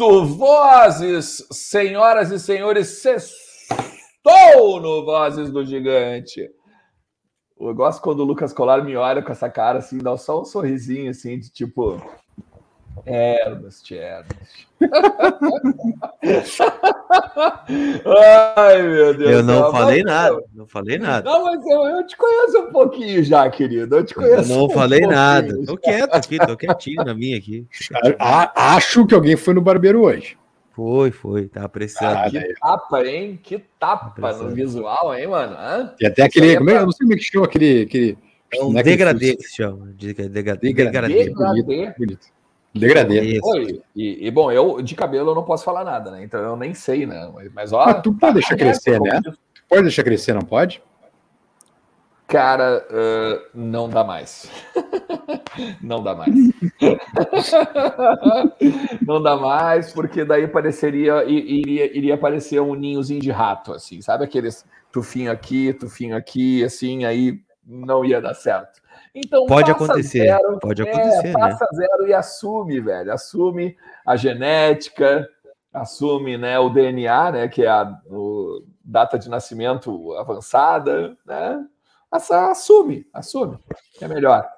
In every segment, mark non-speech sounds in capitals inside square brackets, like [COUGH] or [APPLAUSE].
Ouço vozes, senhoras e senhores, sextou no Vozes do Gigante. Eu gosto quando o Lucas Colar me olha com essa cara assim, dá só um sorrisinho assim, de tipo. Ernest, Ernest. Ai, meu Deus. Eu não falei nada, não falei nada. Não, mas eu, eu, te conheço um pouquinho já, querido. Eu te conheço. Eu não um falei nada. Tô quieto aqui, tô quietinho na minha aqui. Acho que alguém foi no barbeiro hoje. Foi, foi, tá apreciando. Ah, que tapa, hein? Que tapa no visual, hein, mano? Hã? E até aquele. É pra... Eu não sei como é que chama aquele. aquele é um degradê que se chama. Degradê. Degradê. Bonito. bonito. Degradê. E, e, bom, eu de cabelo eu não posso falar nada, né? Então eu nem sei, né? Mas ó. tu pode deixar crescer, né? Tu pode deixar crescer, não pode? Cara, uh, não dá mais. [LAUGHS] não dá mais. [LAUGHS] não dá mais, porque daí pareceria, iria, iria aparecer um ninhozinho de rato, assim, sabe? Aqueles tufinho aqui, tufinho aqui, assim, aí não ia dar certo. Então, pode acontecer, zero, pode é, acontecer, é, passa né? zero e assume, velho, assume a genética, assume, né, o DNA, né, que é a o, data de nascimento avançada, né? Assume, assume, é melhor.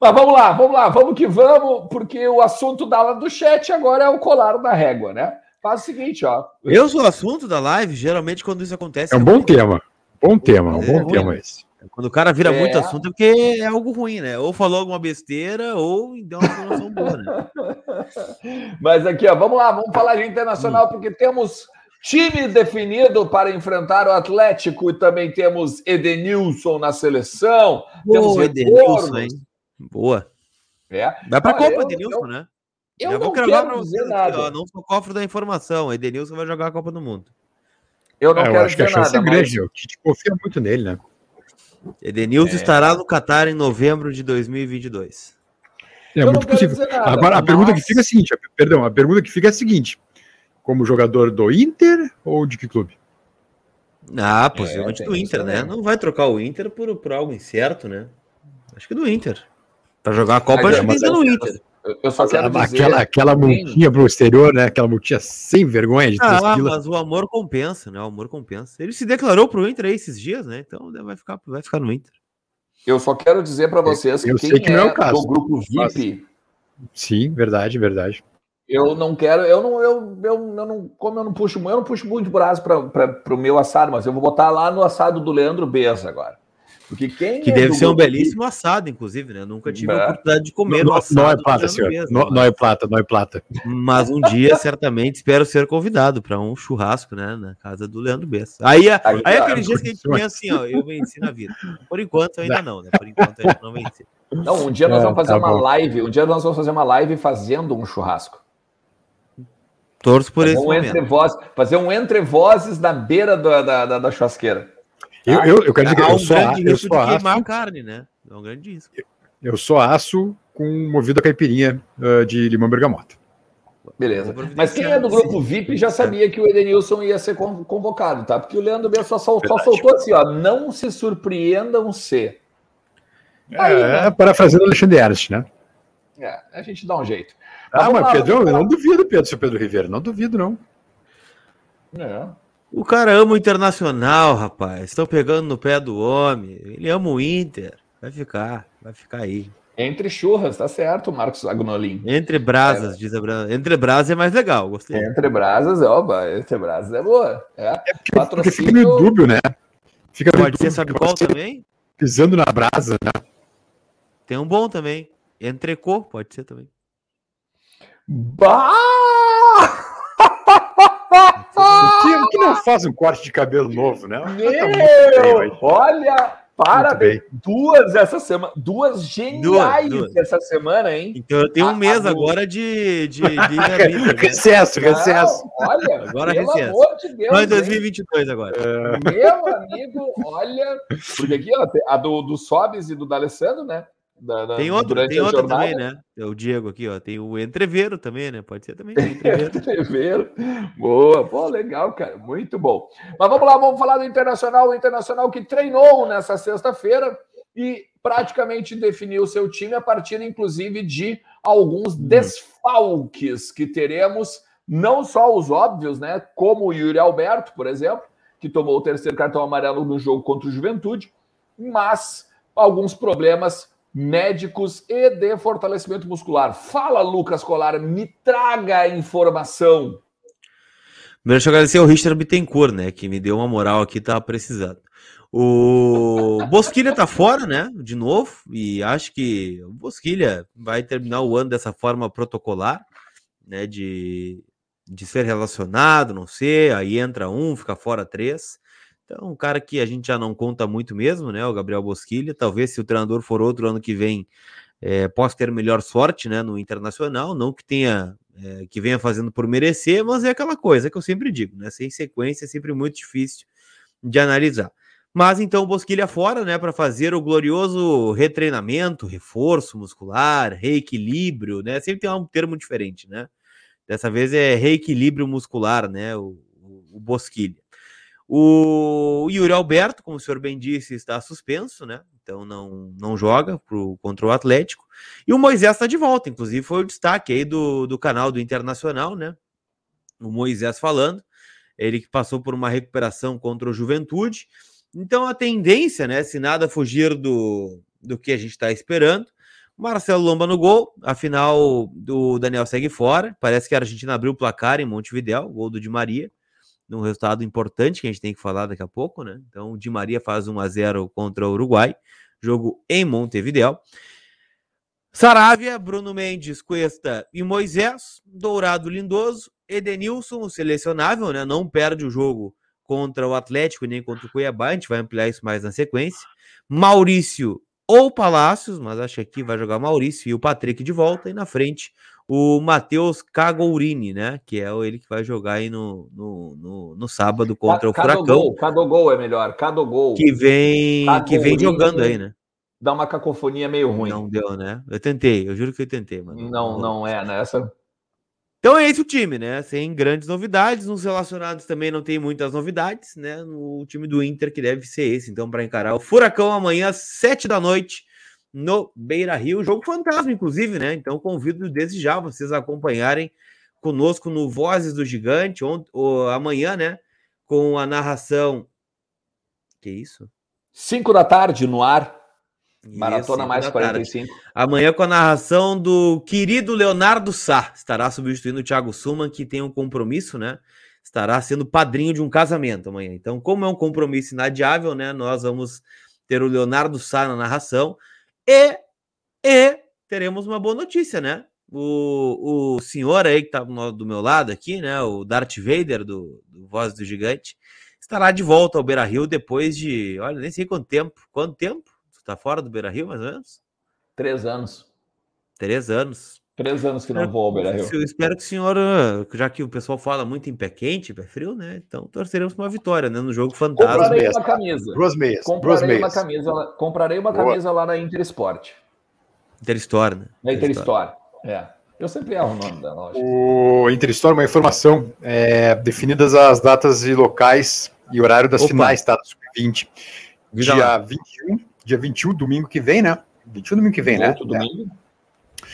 Mas vamos lá, vamos lá, vamos que vamos, porque o assunto da, do chat agora é o colar da régua, né? Faz o seguinte, ó. Eu sou o assunto da live, geralmente quando isso acontece. É um bom tema. Bom tema, um é, bom tema esse. Quando o cara vira é. muito assunto é porque é algo ruim, né? Ou falou alguma besteira, ou deu uma informação boa, né? [LAUGHS] Mas aqui, ó, vamos lá, vamos falar de internacional, hum. porque temos time definido para enfrentar o Atlético e também temos Edenilson na seleção. Boa, temos Edenilson, hein? Boa. É. Vai para a Copa, eu, Edenilson, eu, né? Eu Já não quero dizer nada. Aqui, ó, não sou cofre da informação. Edenilson vai jogar a Copa do Mundo. Eu não é, quero eu acho dizer que a chance nada, é grande. Mas... O Tite confia muito nele, né? Edenilson é. estará no Qatar em novembro de 2022. É muito possível. Nada, Agora, a pergunta que fica é a seguinte: perdão, a pergunta que fica é a seguinte: como jogador do Inter ou de que clube? Ah, possivelmente é, do Inter, né? Não vai trocar o Inter por, por algo incerto, né? Acho que do Inter. Para jogar a Copa, acho que tem que no Inter. Eu só quero dizer... Aquela, aquela multinha pro exterior, né? Aquela multinha sem vergonha de Ah, mas o amor compensa, né? O amor compensa. Ele se declarou pro Inter aí esses dias, né? Então vai ficar, vai ficar no Inter. Eu só quero dizer para vocês eu, que quem que não é, é o caso. do grupo VIP... Sim, verdade, verdade. Eu não quero, eu não, eu, eu, eu não, como eu não puxo, eu não puxo muito braço para o meu assado, mas eu vou botar lá no assado do Leandro Beza agora. Porque quem que é deve ser um belíssimo assado, inclusive, né? Eu nunca tive a oportunidade de comer não, assado. Não é plata, senhor. Mesmo, não, não, é plata, não é plata. Mas um dia, [LAUGHS] certamente, espero ser convidado para um churrasco, né? Na casa do Leandro Bessa. Aí, aí, aí aqueles dias que a gente pensa assim, ó, eu venci na vida. Por enquanto, ainda não, né? Por enquanto, a gente não venci. Não, um dia nós vamos fazer tá uma bom. live. Um dia nós vamos fazer uma live fazendo um churrasco. Torço por fazer esse um momento. Entre vozes, fazer um entre vozes na beira da, da, da, da churrasqueira. Eu, eu, eu quero dizer que eu um sou, grande eu sou aço, queimar carne, né? É um grande risco. Eu sou aço com movido a caipirinha uh, de limão bergamota. Beleza. Mas quem é do grupo VIP já sabia que o Edenilson ia ser convocado, tá? Porque o Leandro B só, só, só soltou assim, ó. Não se surpreendam se. Aí, é, né? parafraseando Alexandre Ernst, né? É, a gente dá um jeito. Ah, mas, mas Pedro, eu não duvido, Pedro, seu Pedro Ribeiro, não duvido, não. É. O cara ama o Internacional, rapaz. Estão pegando no pé do homem. Ele ama o Inter. Vai ficar, vai ficar aí. Entre churras, tá certo, Marcos Agnolin. Entre brasas, é. diz a Brasa. Entre brasas é mais legal, gostei. Entre brasas, oba, entre brasas é boa. É, é porque, Patrocínio... porque fica meio dúbio, né? Fica Pode ser, sabe qual também? Pisando na brasa, né? Tem um bom também. Entrecô, pode ser também. Bah! O que, que não faz um corte de cabelo novo, né? Meu, tá olha, parabéns. Duas essa semana, duas geniais duas, duas. essa semana, hein? Então eu tenho um mês agora de, de, de [LAUGHS] vida, recesso, né? recesso. olha, agora pelo recesso. amor de Deus. Mas 2022 hein? agora. É. Meu amigo, olha, porque aqui ó, a do, do Sobes e do D'Alessandro, né? Da, da, tem outro, tem outro também, né? É o Diego aqui, ó. Tem o Entreveiro também, né? Pode ser também. [LAUGHS] Entreveiro. entreveiro. Boa, pô, legal, cara. Muito bom. Mas vamos lá, vamos falar do Internacional. O Internacional que treinou nessa sexta-feira e praticamente definiu seu time a partir, inclusive, de alguns hum. desfalques que teremos, não só os óbvios, né? Como o Yuri Alberto, por exemplo, que tomou o terceiro cartão amarelo no jogo contra o Juventude, mas alguns problemas médicos e de fortalecimento muscular. Fala, Lucas Colar, me traga a informação. Primeiro, deixa eu agradecer ao Richard Bittencourt, né, que me deu uma moral aqui, tava precisando. O Bosquilha tá fora, né? De novo, e acho que o Bosquilha vai terminar o ano dessa forma protocolar, né? De, de ser relacionado, não sei, aí entra um, fica fora três. Então, um cara que a gente já não conta muito mesmo, né? O Gabriel Bosquilha. Talvez se o treinador for outro ano que vem, é, possa ter melhor sorte, né? No internacional, não que tenha é, que venha fazendo por merecer, mas é aquela coisa que eu sempre digo, né? Sem sequência é sempre muito difícil de analisar. Mas então Bosquilha fora, né, para fazer o glorioso retreinamento, reforço muscular, reequilíbrio, né? Sempre tem um termo diferente, né? Dessa vez é reequilíbrio muscular, né? O, o, o Bosquilha. O Yuri Alberto, como o senhor bem disse, está suspenso, né? Então não, não joga pro, contra o Atlético. E o Moisés está de volta, inclusive foi o destaque aí do, do canal do Internacional, né? O Moisés falando. Ele que passou por uma recuperação contra o Juventude então a tendência, né, se nada fugir do, do que a gente está esperando, Marcelo Lomba no gol, afinal do Daniel segue fora. Parece que a Argentina abriu o placar em Montevidéu, gol do Di Maria, num resultado importante que a gente tem que falar daqui a pouco, né? Então Di Maria faz 1 a 0 contra o Uruguai, jogo em Montevidéu. Saravia, Bruno Mendes, Cuesta e Moisés, Dourado Lindoso, Edenilson, selecionável, né? Não perde o jogo contra o Atlético nem contra o Cuiabá, a gente vai ampliar isso mais na sequência. Maurício ou Palácios, mas acho que aqui vai jogar Maurício e o Patrick de volta, e na frente o Matheus Cagourini, né? Que é ele que vai jogar aí no, no, no, no sábado contra o Furacão. Cadogol é melhor, Cadogol. Que vem, que vem jogando aí, né? Dá uma cacofonia meio ruim. Não deu, né? Eu tentei, eu juro que eu tentei, mano. Não, não é, né? Essa então é esse o time, né? Sem grandes novidades. Nos relacionados também não tem muitas novidades, né? No time do Inter, que deve ser esse. Então, para encarar o Furacão amanhã, às sete da noite, no Beira Rio. Jogo fantasma, inclusive, né? Então, convido desde já vocês a acompanharem conosco no Vozes do Gigante, ont... ou, amanhã, né? Com a narração. Que isso? Cinco da tarde no ar. Maratona mais 45. Tarde. Amanhã com a narração do querido Leonardo Sá. Estará substituindo o Thiago Suman, que tem um compromisso, né? Estará sendo padrinho de um casamento amanhã. Então, como é um compromisso inadiável, né? Nós vamos ter o Leonardo Sá na narração. E, e teremos uma boa notícia, né? O, o senhor aí que tá do meu lado aqui, né? O Darth Vader do, do Voz do Gigante, estará de volta ao Beira Rio depois de, olha, nem sei quanto tempo. Quanto tempo? Tá fora do Beira Rio, mais ou menos? Três anos. Três anos. Três anos que não vou ao Beira Rio. Eu espero que o senhor, já que o pessoal fala muito em pé quente, pé frio, né? Então torceremos uma vitória, né? No jogo fantasma. Comprarei uma camisa. Duas meias. Comprarei Duas meias. uma camisa. Comprarei uma Boa. camisa lá na Intersport. Interstore, né? Na Interstore. É. Eu sempre erro o nome da loja. O Interstore, uma informação. É, definidas as datas e locais e horário das Opa. finais, tá? 20 Dia 21 dia 21, domingo que vem, né? 21 domingo que vem, né? Outro domingo.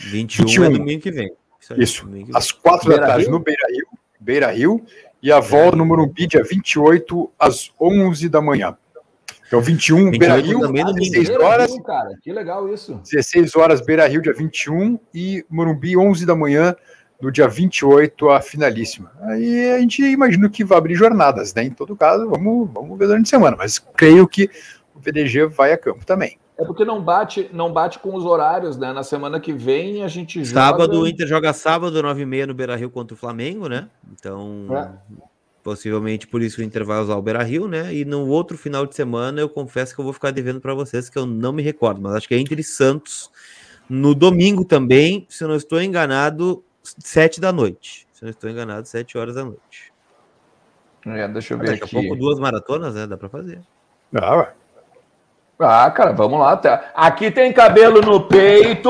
21, 21 é domingo que vem. Isso, aí, Isso. às 4 da tarde Rio? no Beira Rio, Beira Rio, e a volta no Morumbi dia 28 às 11 da manhã. Então, 21, Beira Rio, também 16 horas. Rio, cara, que legal isso. 16 horas, Beira Rio, dia 21, e Morumbi, 11 da manhã, no dia 28, a finalíssima. Aí a gente imagina que vai abrir jornadas, né? Em todo caso, vamos, vamos ver durante a semana, mas creio que o VDG vai a campo também. É porque não bate, não bate com os horários, né? Na semana que vem a gente sábado, joga... o Inter joga sábado, 9h30 no Beira-Rio contra o Flamengo, né? Então, é. possivelmente por isso o Inter vai usar o Beira-Rio, né? E no outro final de semana eu confesso que eu vou ficar devendo para vocês que eu não me recordo, mas acho que é Inter e Santos no domingo também, se eu não estou enganado, 7 da noite. Se eu não estou enganado, 7 horas da noite. É, deixa eu ver Daqui aqui. a pouco duas maratonas, né? Dá para fazer. Ah, ué. Ah, cara, vamos lá. Tá. Aqui tem cabelo no peito.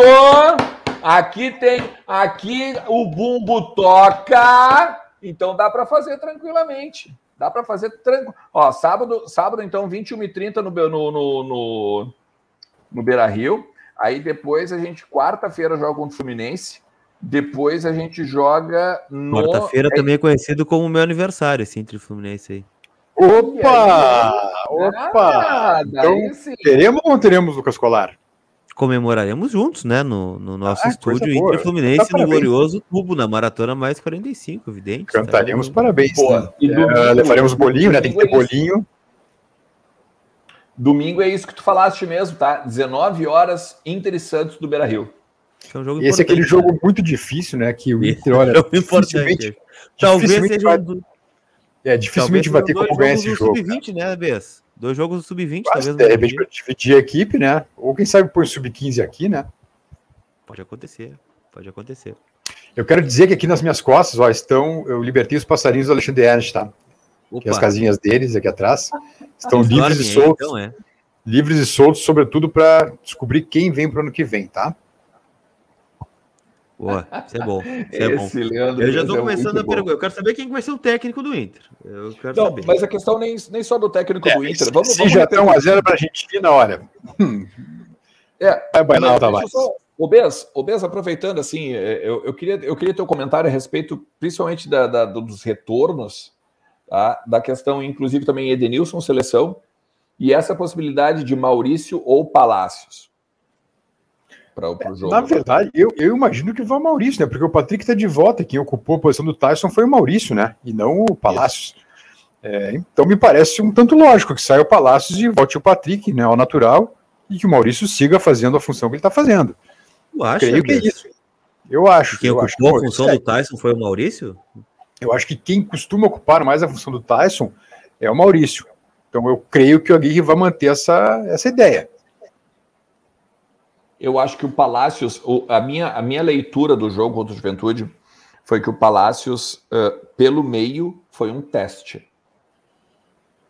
Aqui tem. Aqui o bumbo toca. Então dá para fazer tranquilamente. Dá para fazer tranquilo. Ó, sábado, sábado então, 21h30 no, no, no, no, no Beira Rio. Aí depois a gente, quarta-feira, joga contra o Fluminense. Depois a gente joga no. Quarta-feira é... também é conhecido como meu aniversário, esse entre o Fluminense aí. Opa! Opa! Ah, então, teremos ou não teremos, Lucas Colar? Comemoraremos juntos, né? No, no nosso ah, estúdio Inter Fluminense, no glorioso tubo, na maratona mais 45, evidente. Cantaremos tá? parabéns. Né? E domingo, é, levaremos bolinho, né? Tem que ter bolinho. Domingo é isso que tu falaste mesmo, tá? 19 horas, Inter e Santos do Beira Rio. É um Esse é aquele jogo né? muito difícil, né? Que o Inter, olha, é dificilmente, Talvez dificilmente seja vai, é, dificilmente vai ter como ganhar esse jogo. Sub-20, né, Bess? Dois jogos do Sub-20, talvez. De repente, para dividir a equipe, né? Ou quem sabe pôr Sub-15 aqui, né? Pode acontecer, pode acontecer. Eu quero dizer que aqui nas minhas costas, ó, estão. Eu libertei os passarinhos do Alexandre Ernst, tá? Aqui as casinhas deles aqui atrás estão livres e soltos. Então, é. Livres e soltos, sobretudo para descobrir quem vem para o ano que vem, tá? Boa, isso é bom. Isso é bom. Leandro, eu já estou é começando a perguntar. Eu quero saber quem vai ser o técnico do Inter. Eu quero não, saber. Mas a questão nem, nem só do técnico é, do Inter. Vamos, se vamos já a zero para a Argentina, olha. Hum. [LAUGHS] É, é banal, tá mais. O Bez, o Bez, aproveitando assim, é, eu, eu, queria, eu queria ter um comentário a respeito, principalmente da, da dos retornos, tá? da questão, inclusive também Edenilson, seleção, e essa possibilidade de Maurício ou Palácios para o jogo. Na verdade, eu, eu imagino que vai o Maurício, né? Porque o Patrick está de volta. Quem ocupou a posição do Tyson foi o Maurício, né? E não o Palácios. É, então me parece um tanto lógico que saia o Palácios e volte o Patrick, né? Ao natural, e que o Maurício siga fazendo a função que ele está fazendo. Eu acho Creio que é isso. Eu acho. Quem eu ocupou acho a função do Tyson foi o Maurício? Eu acho que quem costuma ocupar mais a função do Tyson é o Maurício. Então eu creio que o Aguirre vai manter essa, essa ideia eu acho que o Palácios, a minha, a minha leitura do jogo contra o Juventude foi que o Palácios, uh, pelo meio, foi um teste.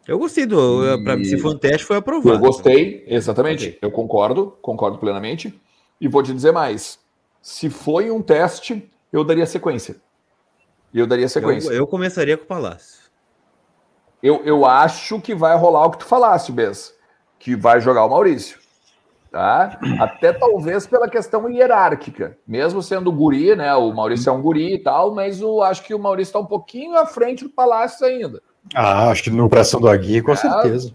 Eu gostei do. E... Pra, se for um teste, foi aprovado. Eu gostei, exatamente. Okay. Eu concordo, concordo plenamente. E vou te dizer mais: se foi um teste, eu daria sequência. Eu daria sequência. Eu, eu começaria com o Palácio. Eu, eu acho que vai rolar o que tu falaste, Bess. Que vai jogar o Maurício tá? Até talvez pela questão hierárquica, mesmo sendo guri, né? O Maurício é um guri e tal, mas eu acho que o Maurício está um pouquinho à frente do Palácio ainda. Ah, acho que no operação do Agui, com é, certeza.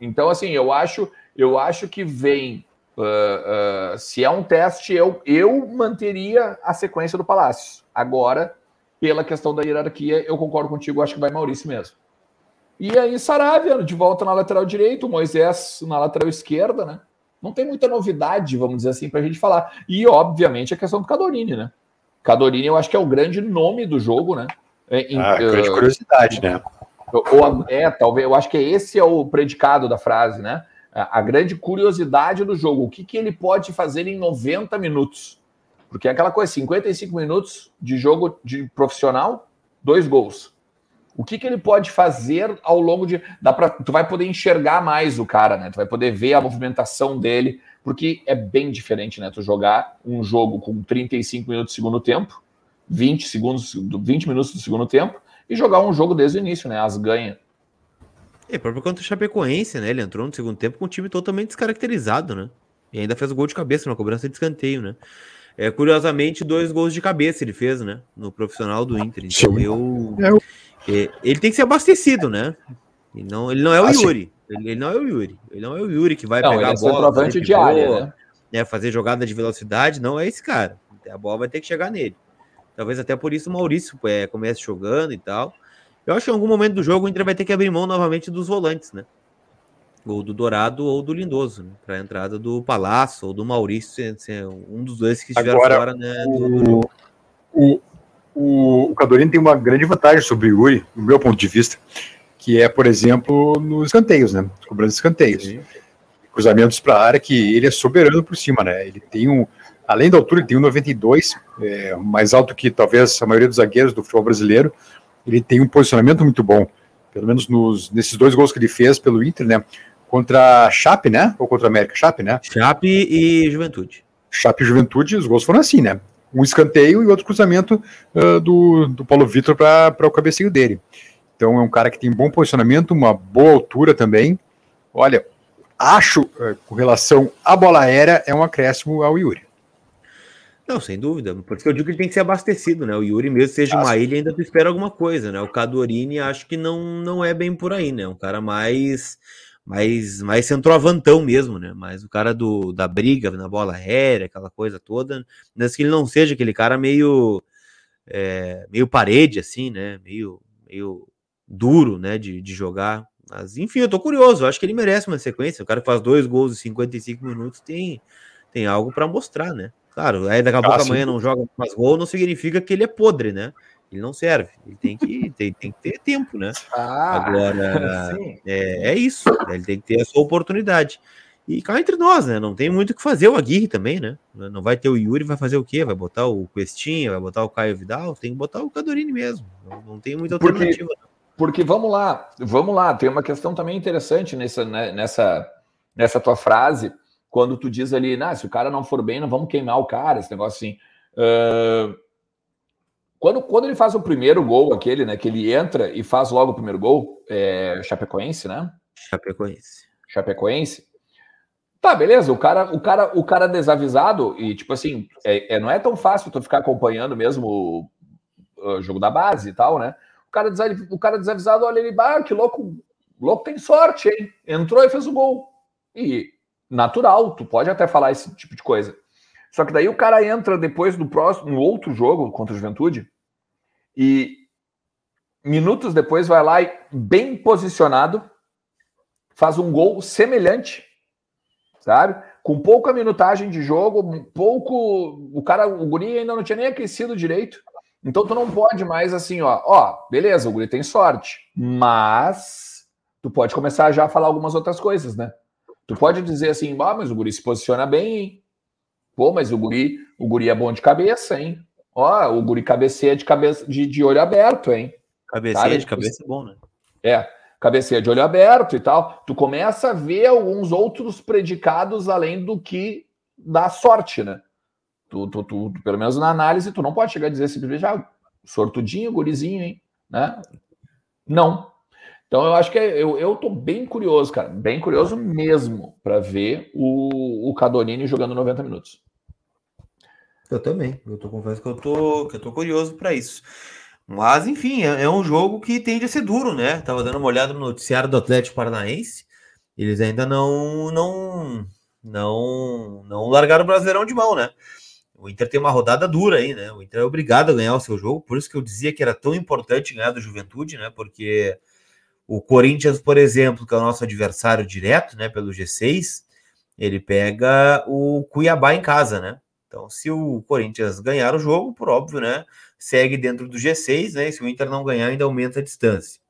Então, assim, eu acho, eu acho que vem. Uh, uh, se é um teste, eu, eu manteria a sequência do Palácio. Agora, pela questão da hierarquia, eu concordo contigo, acho que vai Maurício mesmo. E aí, Saravia, de volta na lateral direito, Moisés na lateral esquerda, né? Não tem muita novidade, vamos dizer assim, para a gente falar. E, obviamente, a questão do Cadorini, né? Cadorini, eu acho que é o grande nome do jogo, né? É, em, ah, grande uh, curiosidade, né? Ou, é, talvez, eu acho que esse é o predicado da frase, né? A, a grande curiosidade do jogo. O que, que ele pode fazer em 90 minutos? Porque é aquela coisa, 55 minutos de jogo de profissional, dois gols o que, que ele pode fazer ao longo de. Dá pra, tu vai poder enxergar mais o cara, né? Tu vai poder ver a movimentação dele, porque é bem diferente, né? Tu jogar um jogo com 35 minutos do segundo tempo, 20 segundos, 20 minutos do segundo tempo, e jogar um jogo desde o início, né? As ganha. É, próprio contra o Chapecoense, né? Ele entrou no segundo tempo com um time totalmente descaracterizado, né? E ainda fez o gol de cabeça, uma cobrança de escanteio, né? É, curiosamente, dois gols de cabeça ele fez, né? No profissional do Inter. Então eu. eu ele tem que ser abastecido, né? Ele não, ele não é o ah, Yuri. Ele, ele, não é o Yuri. Ele não é o Yuri que vai não, pegar a é bola. Fazer, de área, né? né? fazer jogada de velocidade, não é esse cara. A bola vai ter que chegar nele. Talvez até por isso o Maurício é, comece jogando e tal. Eu acho que em algum momento do jogo o Inter vai ter que abrir mão novamente dos volantes, né? Ou do Dourado ou do Lindoso, né? Para a entrada do Palácio ou do Maurício, um dos dois que estiveram Agora, fora, né? Do, do... O, o, o Cadorini tem uma grande vantagem sobre o Yuri, do meu ponto de vista, que é, por exemplo, nos escanteios, né? Cobrando escanteios. Sim. Cruzamentos para a área que ele é soberano por cima, né? Ele tem um. Além da altura, ele tem um 92, é, mais alto que talvez a maioria dos zagueiros do futebol brasileiro. Ele tem um posicionamento muito bom, pelo menos nos, nesses dois gols que ele fez pelo Inter, né? Contra a Chape, né? Ou contra a América? Chape, né? Chape e Juventude. Chape e Juventude, os gols foram assim, né? Um escanteio e outro cruzamento uh, do, do Paulo Vitor para o cabeceio dele. Então é um cara que tem bom posicionamento, uma boa altura também. Olha, acho, eh, com relação à bola aérea, é um acréscimo ao Yuri. Não, sem dúvida. Por isso que eu digo que ele tem que ser abastecido, né? O Yuri, mesmo seja uma ilha, ainda tu espera alguma coisa, né? O Cadorini acho que não, não é bem por aí, né? Um cara mais mais mais centroavantão mesmo, né? Mas o cara do, da briga na bola aérea, aquela coisa toda, mas que ele não seja aquele cara meio é, meio parede assim, né? Meio meio duro, né, de, de jogar. Mas enfim, eu tô curioso, eu acho que ele merece uma sequência. O cara faz dois gols em 55 minutos, tem tem algo para mostrar, né? Claro, aí daqui a pouco ah, amanhã não joga mais gol, não significa que ele é podre, né? Ele não serve. Ele tem que, [LAUGHS] tem, tem que ter tempo, né? Ah, Agora, [LAUGHS] é, é, isso. Ele tem que ter a sua oportunidade. E cá entre nós, né? Não tem muito o que fazer o Aguirre também, né? Não vai ter o Yuri, vai fazer o quê? Vai botar o Questinha, vai botar o Caio Vidal? Tem que botar o Cadorini mesmo. Não, não tem muita alternativa. Porque, porque, vamos lá, vamos lá. Tem uma questão também interessante nessa, né, nessa, nessa tua frase quando tu diz ali, nah, se o cara não for bem, não vamos queimar o cara, esse negócio assim. Uh, quando, quando ele faz o primeiro gol, aquele, né, que ele entra e faz logo o primeiro gol, é Chapecoense, né? Chapecoense. Chapecoense. Tá, beleza, o cara, o cara, o cara desavisado, e tipo assim, é, é não é tão fácil tu ficar acompanhando mesmo o, o, jogo da base e tal, né? O cara, o cara desavisado olha ele, bah, que louco, louco tem sorte, hein? Entrou e fez o gol. E natural, tu pode até falar esse tipo de coisa. Só que daí o cara entra depois do próximo, no outro jogo contra a Juventude e minutos depois vai lá e bem posicionado faz um gol semelhante, sabe? Com pouca minutagem de jogo, pouco, o cara, o guri ainda não tinha nem aquecido direito. Então tu não pode mais assim, ó, ó, beleza, o guri tem sorte, mas tu pode começar já a falar algumas outras coisas, né? Tu pode dizer assim, ah, mas o guri se posiciona bem, hein? Pô, mas o guri, o guri é bom de cabeça, hein? Ó, o guri cabeceia de cabeça de, de olho aberto, hein? Cabeceia de cabeça é bom, né? É, cabeceia de olho aberto e tal. Tu começa a ver alguns outros predicados além do que da sorte, né? Tu, tu, tu, tu, pelo menos na análise, tu não pode chegar a dizer simplesmente, ah, sortudinho, gurizinho, hein? Né? Não. Então eu acho que é, eu, eu tô bem curioso, cara, bem curioso mesmo para ver o, o Cadonini jogando 90 minutos. Eu também. Eu tô confesso que eu tô, que eu tô curioso para isso. Mas, enfim, é, é, um jogo que tende a ser duro, né? Tava dando uma olhada no noticiário do Atlético Paranaense. Eles ainda não não não não largaram o Brasileirão de mão, né? O Inter tem uma rodada dura aí, né? O Inter é obrigado a ganhar o seu jogo, por isso que eu dizia que era tão importante ganhar do Juventude, né? Porque o Corinthians, por exemplo, que é o nosso adversário direto, né, pelo G6, ele pega o Cuiabá em casa, né? Então, se o Corinthians ganhar o jogo, por óbvio, né, segue dentro do G6, né? E se o Inter não ganhar, ainda aumenta a distância.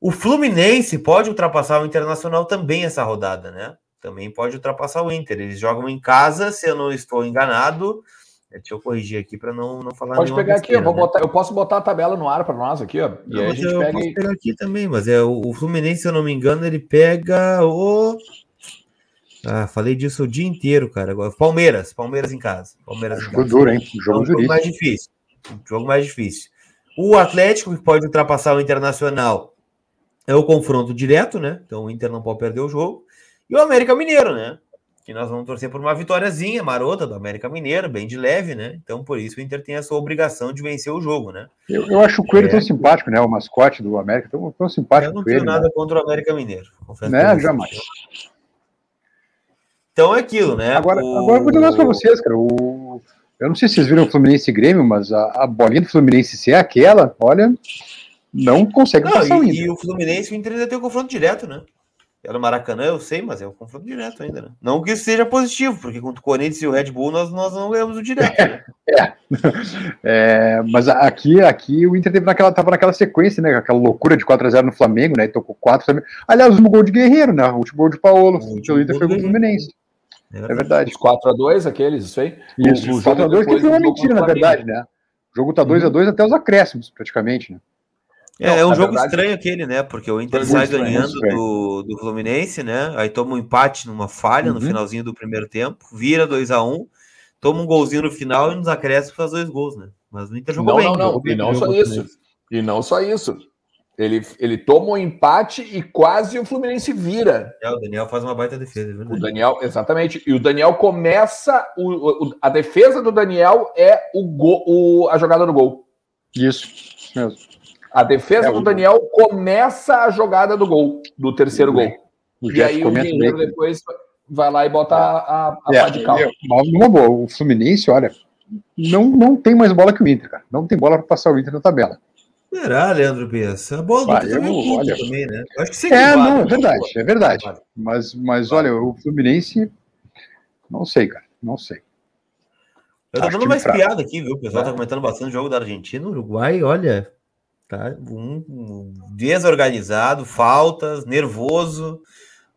O Fluminense pode ultrapassar o Internacional também essa rodada, né? Também pode ultrapassar o Inter. Eles jogam em casa, se eu não estou enganado. Deixa eu corrigir aqui para não, não falar Pode pegar aqui, eu, vou né? botar, eu posso botar a tabela no ar para nós aqui, ó. E não, aí a gente eu pega posso pegar aqui também, mas é o, o, Fluminense, se eu não me engano, ele pega o. Ah, falei disso o dia inteiro, cara. Agora, Palmeiras, Palmeiras em casa. Palmeiras em casa. duro, hein? Jogo, um jogo mais difícil. Um jogo mais difícil. O Atlético, que pode ultrapassar o Internacional, é o confronto direto, né? Então o Inter não pode perder o jogo. E o América Mineiro, né? que nós vamos torcer por uma vitóriazinha marota do América Mineiro, bem de leve, né? Então, por isso, o Inter tem a sua obrigação de vencer o jogo, né? Eu, eu acho o Coelho é. tão simpático, né? O mascote do América, tão, tão simpático. Eu não tenho nada né? contra o América Mineiro. Confesso né? Jamais. Então é aquilo, né? Agora, o... agora eu vou dizer para vocês, cara. O... Eu não sei se vocês viram o Fluminense e Grêmio, mas a, a bolinha do Fluminense se é aquela, olha, não consegue não, passar e, E o Fluminense o Inter ainda tem o confronto direto, né? Era o Maracanã, eu sei, mas é um confronto direto ainda, né? Não que isso seja positivo, porque contra o Corinthians e o Red Bull nós, nós não ganhamos o direto. Né? [LAUGHS] É. [LAUGHS] é. mas aqui, aqui o Inter teve naquela, tava naquela sequência, né? Aquela loucura de 4x0 no Flamengo, né? Tocou 4 também. Aliás, o último gol de Guerreiro, né? O último gol de Paulo. O, o Inter foi o Fluminense. É verdade. Os 4x2, aqueles, isso aí. Isso, o, o 4x2 que foi uma mentira, na verdade, né? O jogo tá 2x2 uhum. até os acréscimos, praticamente, né? É, não, é um jogo verdade, estranho aquele, né? Porque o Inter sai ganhando do, do Fluminense, né? Aí toma um empate numa falha uhum. no finalzinho do primeiro tempo, vira 2 a 1 um, toma um golzinho no final e nos acréscimos faz dois gols, né? Mas o Inter jogou não, bem. Não, não, e não só isso. E não só isso. Ele, ele toma um empate e quase o Fluminense vira. É, o Daniel faz uma baita defesa, é O Daniel, exatamente. E o Daniel começa. O, o, a defesa do Daniel é o, go, o a jogada do gol. Isso, mesmo. A defesa é, do Daniel começa a jogada do gol, do terceiro gol. O e aí o Guerreiro depois vai lá e bota a, a, é, de cal. O Fluminense, olha, não, não tem mais bola que o Inter, cara. Não tem bola para passar o Inter na tabela. Será, Leandro Bias? A bola do ah, eu, também, olha, também, né? Eu acho que é, não, é verdade, é verdade. Mas, mas olha, o Fluminense, não sei, cara, não sei. Eu tô dando uma espiada aqui, viu? O pessoal é. tá comentando bastante o jogo da Argentina. O Uruguai, olha, tá um, um desorganizado, faltas, nervoso.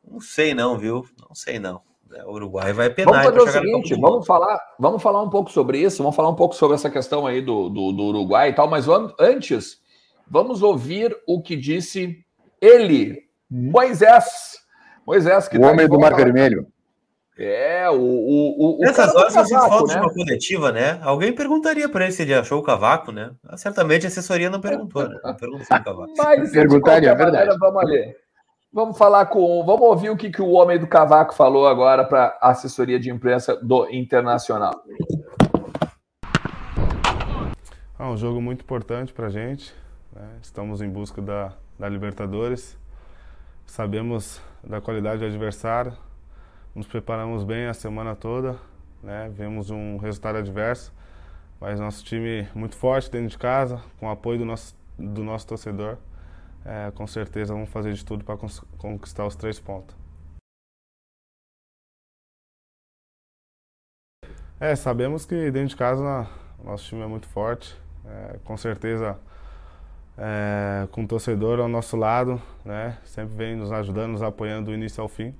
Não sei não, viu? Não sei não. É, o Uruguai vai penar. Vamos fazer o seguinte, vamos falar, vamos falar um pouco sobre isso, vamos falar um pouco sobre essa questão aí do, do, do Uruguai e tal, mas antes, Vamos ouvir o que disse ele, Moisés. Moisés, que o tá homem do Mar Vermelho. É, o. o, o Nessas horas a gente falta né? uma coletiva, né? Alguém perguntaria para ele se ele achou o cavaco, né? Certamente a assessoria não perguntou, né? Não perguntou o cavaco. [LAUGHS] Mas, perguntaria, é verdade. vamos ali. Vamos falar com. Vamos ouvir o que, que o homem do cavaco falou agora para a assessoria de imprensa do Internacional. É um jogo muito importante para a gente. Né? Estamos em busca da, da Libertadores. Sabemos da qualidade do adversário. Nos preparamos bem a semana toda. Né? Vemos um resultado adverso. Mas nosso time muito forte dentro de casa, com o apoio do nosso, do nosso torcedor. É, com certeza vamos fazer de tudo para conquistar os três pontos. É, sabemos que dentro de casa nosso time é muito forte. É, com certeza é, com o torcedor ao nosso lado, né? Sempre vem nos ajudando, nos apoiando do início ao fim.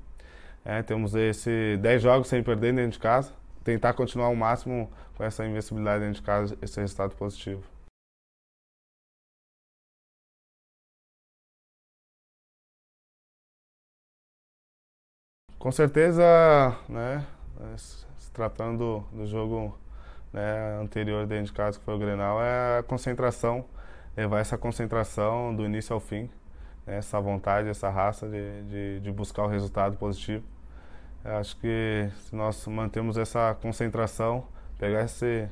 É, temos esse 10 jogos sem perder dentro de casa. Tentar continuar ao máximo com essa invencibilidade dentro de casa, esse resultado positivo. Com certeza, né, se tratando do jogo né, anterior dentro de casa, que foi o Grenal, é a concentração levar essa concentração do início ao fim, né, essa vontade, essa raça de, de, de, buscar o resultado positivo. Eu acho que se nós mantemos essa concentração, pegar esse,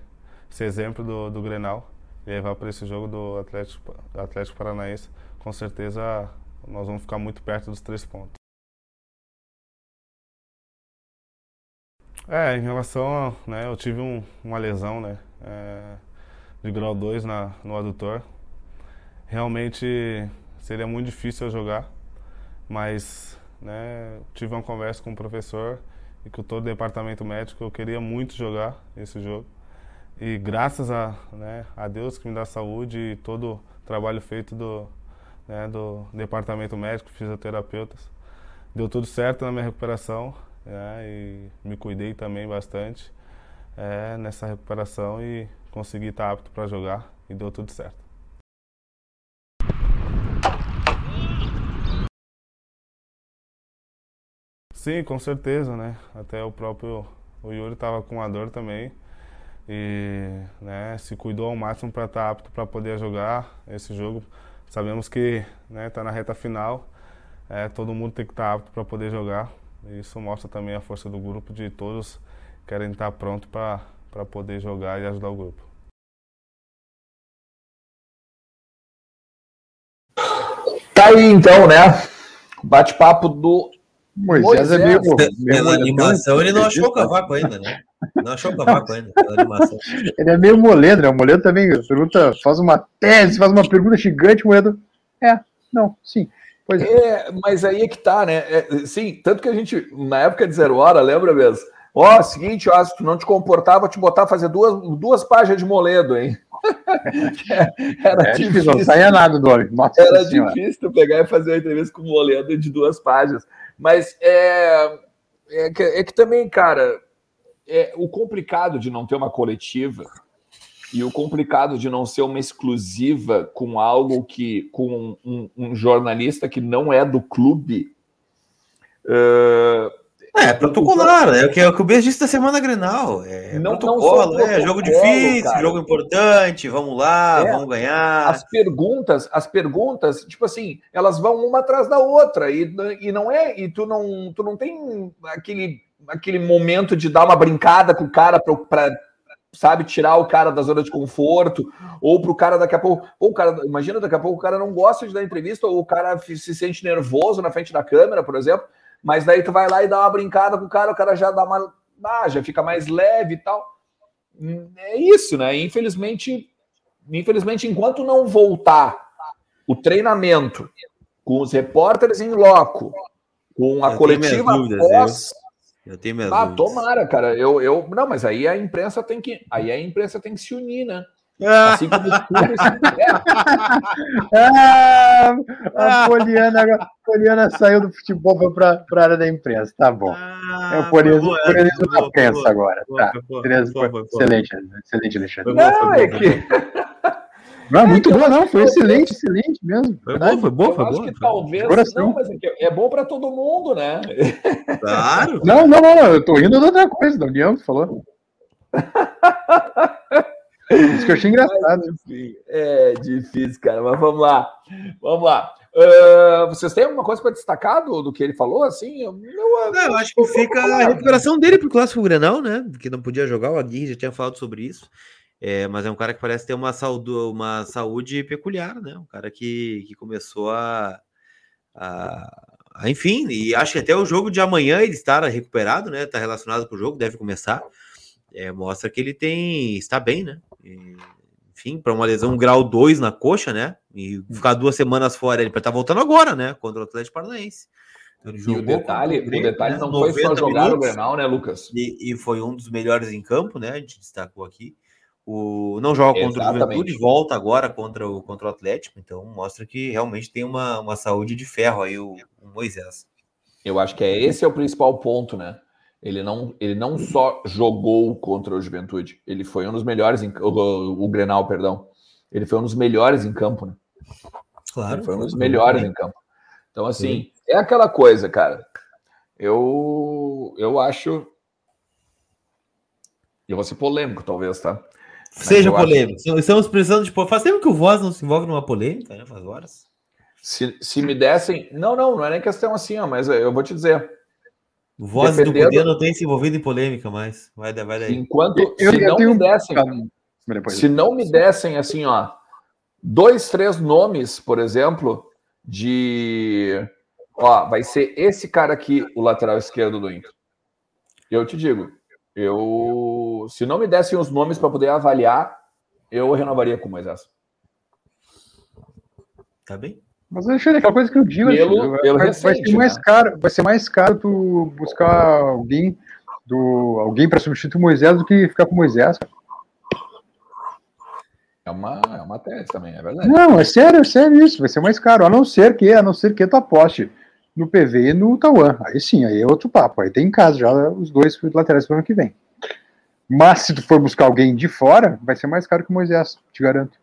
esse exemplo do, do Grenal e levar para esse jogo do Atlético, Atlético Paranaense, com certeza nós vamos ficar muito perto dos três pontos. É, em relação né, eu tive um, uma lesão, né, é, de grau 2 na, no adutor, realmente seria muito difícil eu jogar, mas né, tive uma conversa com o professor e com todo o departamento médico, eu queria muito jogar esse jogo. E graças a, né, a Deus que me dá saúde e todo o trabalho feito do, né, do departamento médico, fisioterapeutas, deu tudo certo na minha recuperação né, e me cuidei também bastante é, nessa recuperação e consegui estar apto para jogar e deu tudo certo. Sim, com certeza, né? Até o próprio o Yuri estava com a dor também e né, se cuidou ao máximo para estar tá apto para poder jogar esse jogo. Sabemos que está né, tá na reta final, é, todo mundo tem que estar tá apto para poder jogar. Isso mostra também a força do grupo de todos querem estar tá pronto para poder jogar e ajudar o grupo. Tá aí então, né? Bate-papo do Moisés, Moisés é meio. Pela animação, ele não achou o cavaco ainda, né? Não achou o cavaco ainda, pela animação. Ele é meio molendo, né? O molendo também pergunta, faz uma tese, faz uma pergunta gigante, molendo. É, não, sim. Pois é. é. mas aí é que tá, né? É, sim, tanto que a gente, na época de zero hora, lembra mesmo? Ó, oh, seguinte, ó, se tu não te comportar, vou te botar a fazer duas, duas páginas de moledo, hein? [LAUGHS] Era é difícil, não saia nada do homem. Nossa Era senhora. difícil entregar e fazer uma entrevista com o moledo de duas páginas. Mas é, é, que, é que também, cara, é o complicado de não ter uma coletiva e o complicado de não ser uma exclusiva com algo que com um, um jornalista que não é do clube uh, É, protocolar, é o que, é o que o Beijo disse da semana Grenal. É Não- não protocolo, só é jogo difícil, cara. jogo importante, vamos lá, É. vamos ganhar. As perguntas, as perguntas, tipo assim, elas vão uma atrás da outra e, e não é, e tu não, tu não tem aquele, aquele momento de dar uma brincada com o cara para sabe, tirar o cara da zona de conforto, ou pro cara daqui a pouco, ou o cara, imagina daqui a pouco o cara não gosta de dar entrevista, ou o cara se sente nervoso na frente da câmera, por exemplo, mas daí tu vai lá e dá uma brincada com o cara, o cara já dá uma, ah, já fica mais leve e tal. É isso, né? Infelizmente, infelizmente, enquanto não voltar o treinamento com os repórteres em loco, com a Eu coletiva dúvidas, pós. Eu tenho minhas Ah, dúvidas. tomara, cara. Eu, eu, não, mas aí a imprensa tem que, aí a imprensa tem que se unir, né? Ah, Assim como. É, [LAUGHS] Ah, a Poliana, a Poliana saiu do futebol para a área da imprensa. Tá bom. É o polianismo da imprensa boa, agora. Tá. boa, boa. Excelente, excelente, Alexandre. Não, é que [LAUGHS] Não, muito que eu boa, não. Foi excelente, excelente mesmo. Foi Verdade. boa, foi boa, eu foi acho boa. que talvez. Não, mas é, que é bom para todo mundo, né? Claro. Não, não, não, eu tô rindo de outra coisa, da União, falou. [LAUGHS] Isso que eu achei engraçado. Enfim, é difícil, cara, mas vamos lá. Vamos lá. Ah, vocês têm alguma coisa para destacar do, do que ele falou? Assim, eu, eu- Não, eu acho que fica a recuperação dele pro Clássico Grenal, né? Que não podia jogar, o Aguirre já tinha falado sobre isso. É, mas é um cara que parece ter uma saúde, uma saúde peculiar, né? Um cara que, que começou a, a, a- Enfim, e acho que até o jogo de amanhã ele estar recuperado, né? Tá relacionado com o jogo, deve começar. É, mostra que ele tem. está bem, né? Enfim, para uma lesão grau 2 na coxa, né? E ficar duas semanas fora, ele estar voltando agora, né? Contra o Atlético Paranaense. Então, ele E o detalhe, contra o detalhe né, não foi só 90 jogar minutos. Grenal, né, Lucas? E, e foi um dos melhores em campo, né? A gente destacou aqui. O, não joga contra Exatamente. o Juventude, volta agora contra o, contra o Atlético, então mostra que realmente tem uma, uma saúde de ferro aí o, o Moisés. Eu acho que é esse é o principal ponto, né? Ele não, ele não só jogou contra o Juventude, ele foi um dos melhores em o, o Grenal, perdão. Ele foi um dos melhores em campo, né? Claro. Ele foi um dos melhores em campo. Então, assim, é aquela coisa, cara. Eu, eu acho. Eu vou ser polêmico, talvez, tá? Seja eu acho- polêmico. Estamos precisando de. Faz tempo que o Voz não se envolve numa polêmica, né? Faz horas. Se, se me dessem. Não, não, não é nem questão assim, ó, mas eu vou te dizer. O Voz do Dependendo- Poder não tem se envolvido em polêmica mais. Vai, vai daí. Enquanto. Eu- se eu não tenho me dessem. Depois- Se não me dessem assim, ó, dois, três nomes, por exemplo, de ó, vai ser esse cara aqui, o lateral esquerdo do Inter. Eu te digo, eu se não me dessem os nomes para poder avaliar, eu renovaria com o Moisés. Tá bem? Mas Alexandre, aquela coisa que eu digo, Pelo- Alexandre, pelo vai, vai recente, ser mais né? caro, vai ser mais caro tu buscar alguém do alguém para substituir o Moisés do que ficar com o Moisés. É uma, é uma tese também, é verdade. Não, é sério, é sério isso, vai ser mais caro, a não ser que, a não ser que tu aposte no PV e no Tauan. Aí sim, aí é outro papo, aí tem em casa já os dois laterais para o ano que vem. Mas se tu for buscar alguém de fora, vai ser mais caro que o Moisés, te garanto.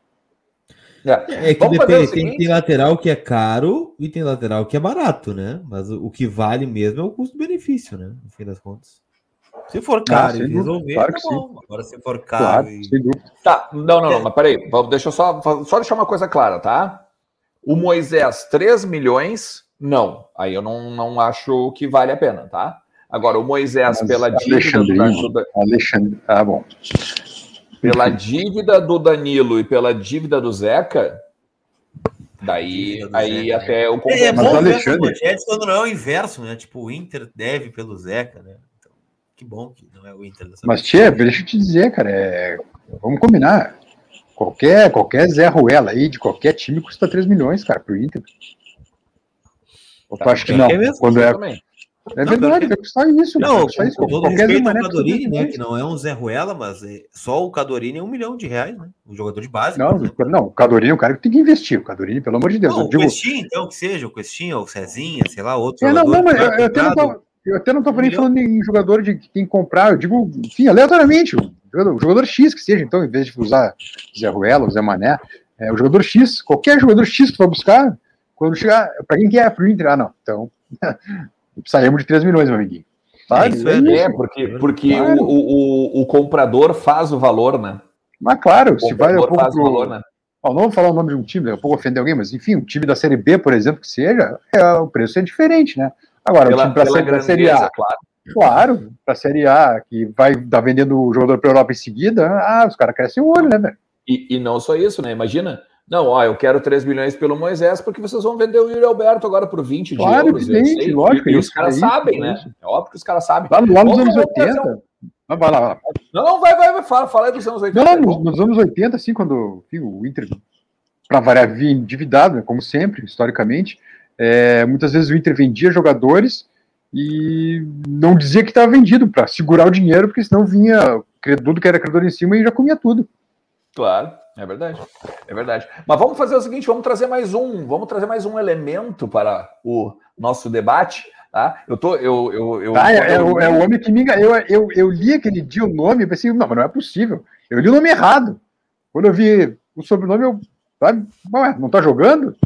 É. É que Vamos fazer depende, o tem, seguinte? tem lateral que é caro e tem lateral que é barato, né? Mas o, o que vale mesmo é o custo-benefício, né? No fim das contas. Se for caro Ah, e resolver, claro tá que sim. bom. Agora, se for caro Claro, e. Tá, não, não, não, mas peraí, deixa eu só, só deixar uma coisa clara, tá? O Moisés, 3 milhões, não. Aí eu não, não acho que vale a pena, tá? Agora, o Moisés, Mas pela dívida, do, Alexandrinho. do- Alexandre, ah, bom. Pela dívida do Danilo e pela dívida do Zeca, daí aí Zeca, né? até eu É, é concordo. Mas bom o Alexandre- manchetes quando não é o inverso, né? Tipo, o Inter deve pelo Zeca, né? Então, que bom que não é o Inter dessa Mas. Tia, deixa eu te dizer, cara, é... vamos combinar. Qualquer, qualquer Zé Ruela aí, de qualquer time, custa 3 milhões, cara, pro Inter. Eu Tá, acho que não. que é mesmo, Quando é, também. É Não, verdade, vai custar isso. Não, vai custar isso. com todo Qualquer respeito ao custa Cadorini, 3 né? Que não é um Zé Ruela, mas é- só o Cadorini é um milhão de reais, né? O jogador de base. Não, né? não, o Cadorini é um cara que tem que investir. O Cadorini, pelo amor de Deus. Não, o digo, Questinha, então, que seja, o Questinha, o Cezinha, sei lá, outro É, não, jogador não, mas que eu, até não tô, eu até não Um nem falando em jogador de que tem que comprar, eu digo, enfim, aleatoriamente, o jogador, o jogador X que seja, então, em vez de usar Zé Ruela, Zé Mané, é o jogador X, qualquer jogador X que tu vai buscar, quando chegar, pra quem que é? Pro Inter? Ah, não, então, [LAUGHS] saímos de 3 milhões, meu amiguinho. Sabe? isso É é. É, porque, porque Claro. o, o, o, o comprador faz o valor, né? Mas claro, O se vai a pouco faz o pro, valor, né? Ó, não vou falar o nome de um time, daqui a pouco ofender alguém, mas enfim, um time da Série B, por exemplo, que seja, é, o preço é diferente, né? Agora, Pela, o time para a série, A, claro. claro, para a Série A, que vai estar vendendo o jogador para Europa em seguida, ah, os caras crescem o olho, né, velho? E, e não só isso, né? Imagina. Não, ó, eu quero 3 milhões pelo Moisés porque vocês vão vender o Yuri Alberto agora por 20 Claro, de euros. eu evidente, lógico, E, é os caras é sabem, é né? isso. É óbvio que os caras sabem. Lá, lá nos anos fazer 80. um- Ah, vai lá, vai lá. Não, não, vai, vai, vai, fala, fala aí dos anos 80. Não, nos, nos anos 80, assim, quando enfim, o Inter, para variar, vinha endividado, né, como sempre, historicamente, é, muitas vezes o Inter vendia jogadores e não dizia que estava vendido para segurar o dinheiro, porque senão vinha tudo que era credor em cima e já comia tudo. Claro, é verdade. É verdade. Mas vamos fazer o seguinte, vamos trazer mais um, vamos trazer mais um elemento para o nosso debate. Tá? Eu tô. Eu, eu, eu, Ah, é, é eu- o, é o homem que me enganou. Eu, eu, eu li aquele dia o nome e pensei, não, mas não é possível. Eu li o nome errado. Quando eu vi o sobrenome, eu. Sabe? Ué, não tá jogando?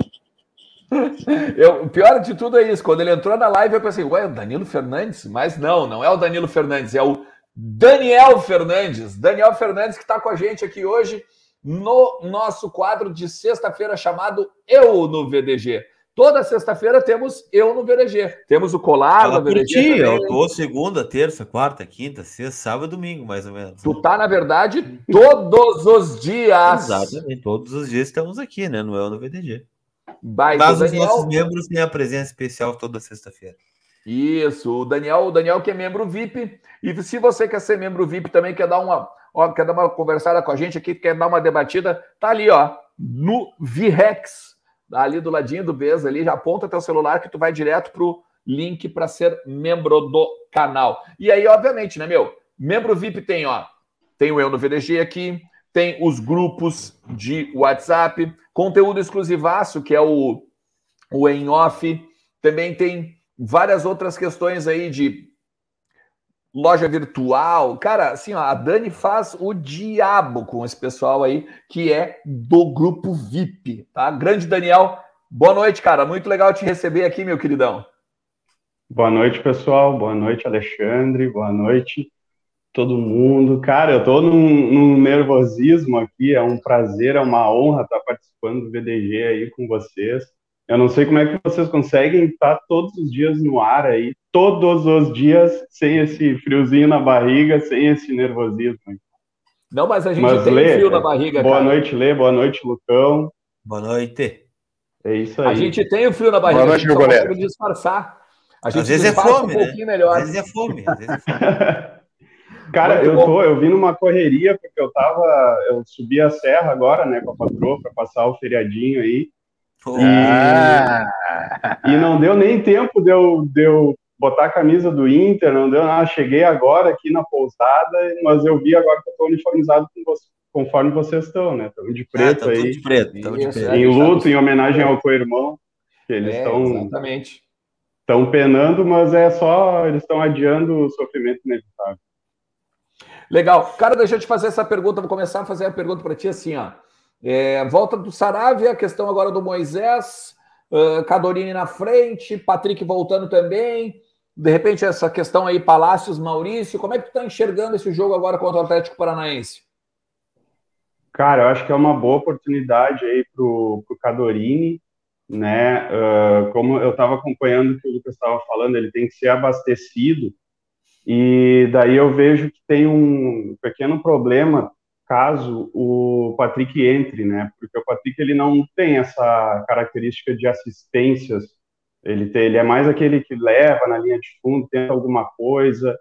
[LAUGHS] Eu- o pior de tudo é isso. Quando ele entrou na live, eu pensei, ué, é o Danilo Fernandes? Mas não, não é o Danilo Fernandes, é o Daniel Fernandes. Daniel Fernandes que está com a gente aqui hoje no nosso quadro de sexta-feira chamado Eu no VDG. Toda sexta-feira temos Eu no VDG. Temos o colar Fala por VDG. ti, eu tô segunda, terça, quarta, quinta, sexta, sábado, domingo, mais ou menos. Tu tá, na verdade, todos os dias. Exatamente, todos os dias estamos aqui, né? No El no VDG. Mas, Mas o os Daniel... nossos membros têm a presença especial toda sexta-feira. Isso, o Daniel, o Daniel que é membro VIP. E se você quer ser membro VIP também, quer dar uma, ó, quer dar uma conversada com a gente aqui, quer dar uma debatida, tá ali, ó, no Virex, tá ali do ladinho do Bez ali, já aponta teu celular que tu vai direto pro link para ser membro do canal. E aí, obviamente, né, meu? Membro VIP tem, ó, tem o Eu no VDG aqui, tem os grupos de WhatsApp, conteúdo exclusivaço, que é o, o em off, também tem várias outras questões aí de loja virtual. Cara, assim, ó, a Dani faz o diabo com esse pessoal aí que é do grupo VIP, tá? Grande Daniel, boa noite, cara. Muito legal te receber aqui, meu queridão. Boa noite, pessoal. Boa noite, Alexandre. Boa noite, todo mundo. Cara, eu tô num, num nervosismo aqui. É um prazer, é uma honra estar participando do VDG aí com vocês. Eu não sei como é que vocês conseguem estar todos os dias no ar aí, todos os dias, sem esse friozinho na barriga, sem esse nervosismo. Não, mas a gente Mas, tem Lê, frio na barriga, Boa cara. noite, Lê. Boa noite, Lucão. Boa noite. É isso aí. A gente tem o frio na barriga, Boa a noite, gente meu só consegue disfarçar. A gente Às vezes é fome, um né? pouquinho melhor. Às vezes é fome, às vezes é fome. [LAUGHS] Cara, Muito eu bom. tô, eu vim numa correria porque eu tava, eu subi a serra agora, né, com a patroa para passar o feriadinho aí, Pô, Ah, e não deu nem tempo de eu, de eu botar a camisa do Inter, não deu nada. Cheguei agora aqui na pousada, mas eu vi agora que eu tô uniformizado com você- conforme vocês estão, né? Estão de ah, preto aí, de preto, de preto. é. em luto, em homenagem ao co-irmão, que eles É, estão exatamente. estão penando, mas é só eles estão adiando o sofrimento inevitável. Legal. Cara, deixa eu te fazer essa pergunta. Vou começar a fazer a pergunta para ti assim, ó. É, volta do Saravia, questão agora do Moisés, uh, Cadorini na frente, Patrick voltando também. De repente, essa questão aí, Palácios, Maurício. Como é que tu tá enxergando esse jogo agora contra o Atlético Paranaense? Cara, eu acho que é uma boa oportunidade aí pro, pro Cadorini, né? Ah, como eu estava acompanhando o que o Lucas estava falando, ele tem que ser abastecido, e daí eu vejo que tem um pequeno problema caso o Patrick entre, né? Porque o Patrick ele não tem essa característica de assistências, ele, tem, ele é mais aquele que leva na linha de fundo, tenta alguma coisa.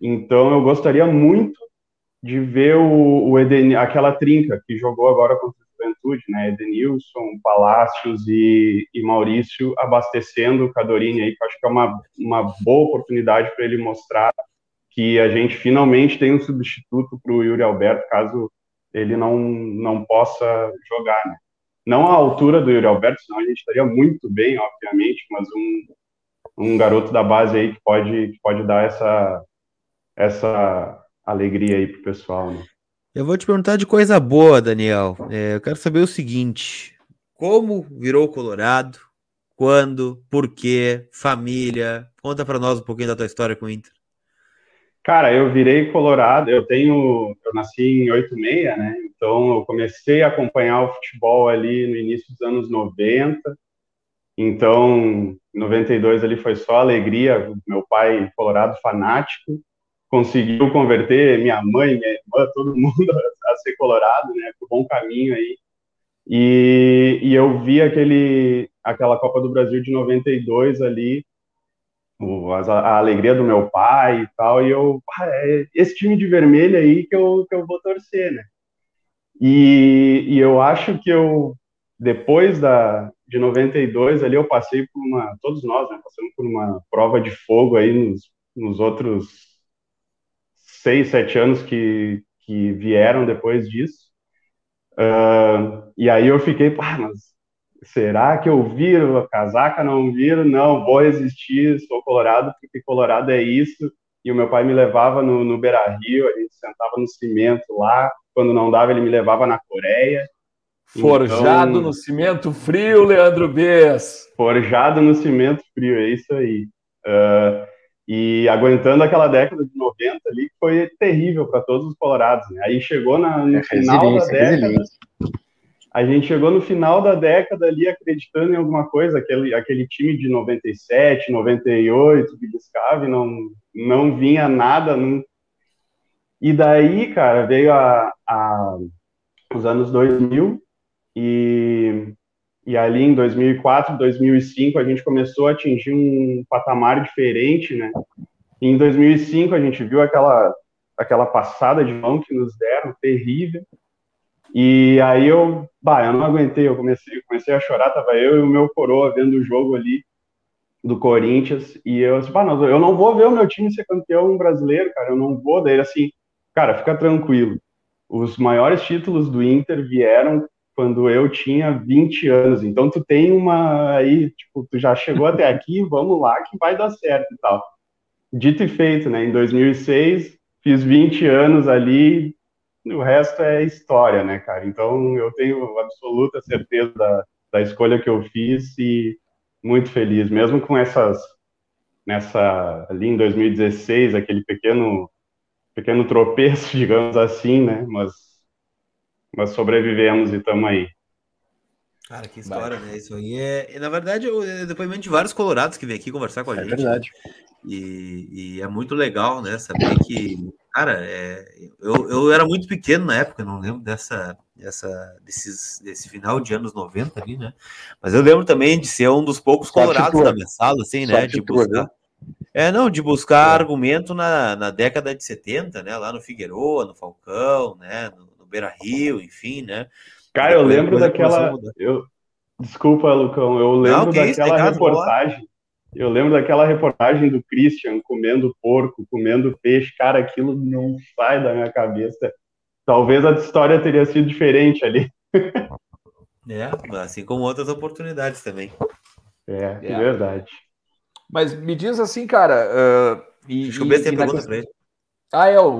Então eu gostaria muito de ver o, o Eden, aquela trinca que jogou agora contra a Juventude, né? Edenilson, Palácios e, e Maurício abastecendo o Cadorini aí, que eu acho que é uma, uma boa oportunidade para ele mostrar que a gente finalmente tem um substituto para o Yuri Alberto, caso ele não, não possa jogar, né? Não à altura do Yuri Alberto, senão a gente estaria muito bem, obviamente, mas um, um garoto da base aí que pode, que pode dar essa, essa alegria aí pro pessoal, né? Eu vou te perguntar de coisa boa, Daniel. É, eu quero saber o seguinte: como virou Colorado? Quando? Por quê? Família? Conta pra nós um pouquinho da tua história com o Inter. Cara, eu virei colorado, eu tenho, eu nasci em 86, né? Então eu comecei a acompanhar o futebol ali no início dos anos 90. Então, 92 ali foi só alegria, meu pai colorado fanático, conseguiu converter minha mãe, minha irmã, todo mundo [LAUGHS] a ser colorado, né? Por bom caminho aí. E, e eu vi aquele aquela Copa do Brasil de 92 ali o, a, a, alegria do meu pai e tal, e eu, ah, é esse time de vermelho aí que eu, que eu vou torcer, né? E, e eu acho que eu, depois da, de 92 ali, eu passei por uma, todos nós, né, passamos por uma prova de fogo aí nos, nos outros seis, sete anos que, que vieram depois disso. Uh, e aí eu fiquei, pá, mas será que eu viro a casaca? Não viro? Não, vou resistir, sou colorado, porque colorado é isso. E o meu pai me levava no, no Beira Rio, a gente sentava no cimento lá. Quando não dava, ele me levava na Coreia. Forjado então, no cimento frio, Leandro Bess. Forjado no cimento frio, é isso aí. Uh, e aguentando aquela década de 90 ali, foi terrível para todos os colorados. Né? Aí chegou na, no é, final da década a gente chegou no final da década ali acreditando em alguma coisa, aquele, aquele time de 97, 98, que biscava e não, não vinha nada. Não... E daí, cara, veio a, a, os anos 2000 e, e ali em 2004, 2005 a gente começou a atingir um patamar diferente, né? E em 2005 a gente viu aquela, aquela passada de mão que nos deram, terrível. E aí eu, bah, eu não aguentei, eu comecei, comecei a chorar, tava eu e o meu coroa vendo o jogo ali do Corinthians, e eu disse, bah, não, eu não vou ver o meu time ser campeão brasileiro, cara, eu não vou, daí assim, cara, fica tranquilo, os maiores títulos do Inter vieram quando eu tinha 20 anos, então tu tem uma aí, tipo, tu já chegou até aqui, vamos lá que vai dar certo e tal. Dito e feito, né, em 2006, fiz 20 anos ali, o resto é história, né, cara? Então eu tenho absoluta certeza da, da escolha que eu fiz e muito feliz, mesmo com essas nessa ali em 2016 aquele pequeno pequeno tropeço, [LAUGHS] digamos assim, né? Mas mas sobrevivemos e estamos aí. Cara, que história, Vai. né? Isso aí é, na verdade, é depoimento de vários colorados que vêm aqui conversar com a é gente. É verdade. E, e, é muito legal, né? Saber que Cara, é, eu, eu era muito pequeno na época, não lembro dessa, dessa, desses, desse final de anos 90 ali, né? Mas eu lembro também de ser um dos poucos colorados da minha sala, assim, né? De buscar, é, não, de buscar é. argumento na, na década de 70, né? Lá no Figueroa, no Falcão, né? No, no Beira Rio, enfim, né? Cara, eu lembro daquela. Eu... Desculpa, Lucão, eu lembro não, daquela isso, reportagem. Eu lembro daquela reportagem do Christian comendo porco, comendo peixe. Cara, aquilo não sai da minha cabeça. Talvez a história teria sido diferente ali. [LAUGHS] É, assim como outras oportunidades também. É, é. verdade. Mas me diz assim, cara. Uh, e, Deixa eu ver se tem pergunta pra ele. Ah, é, eu,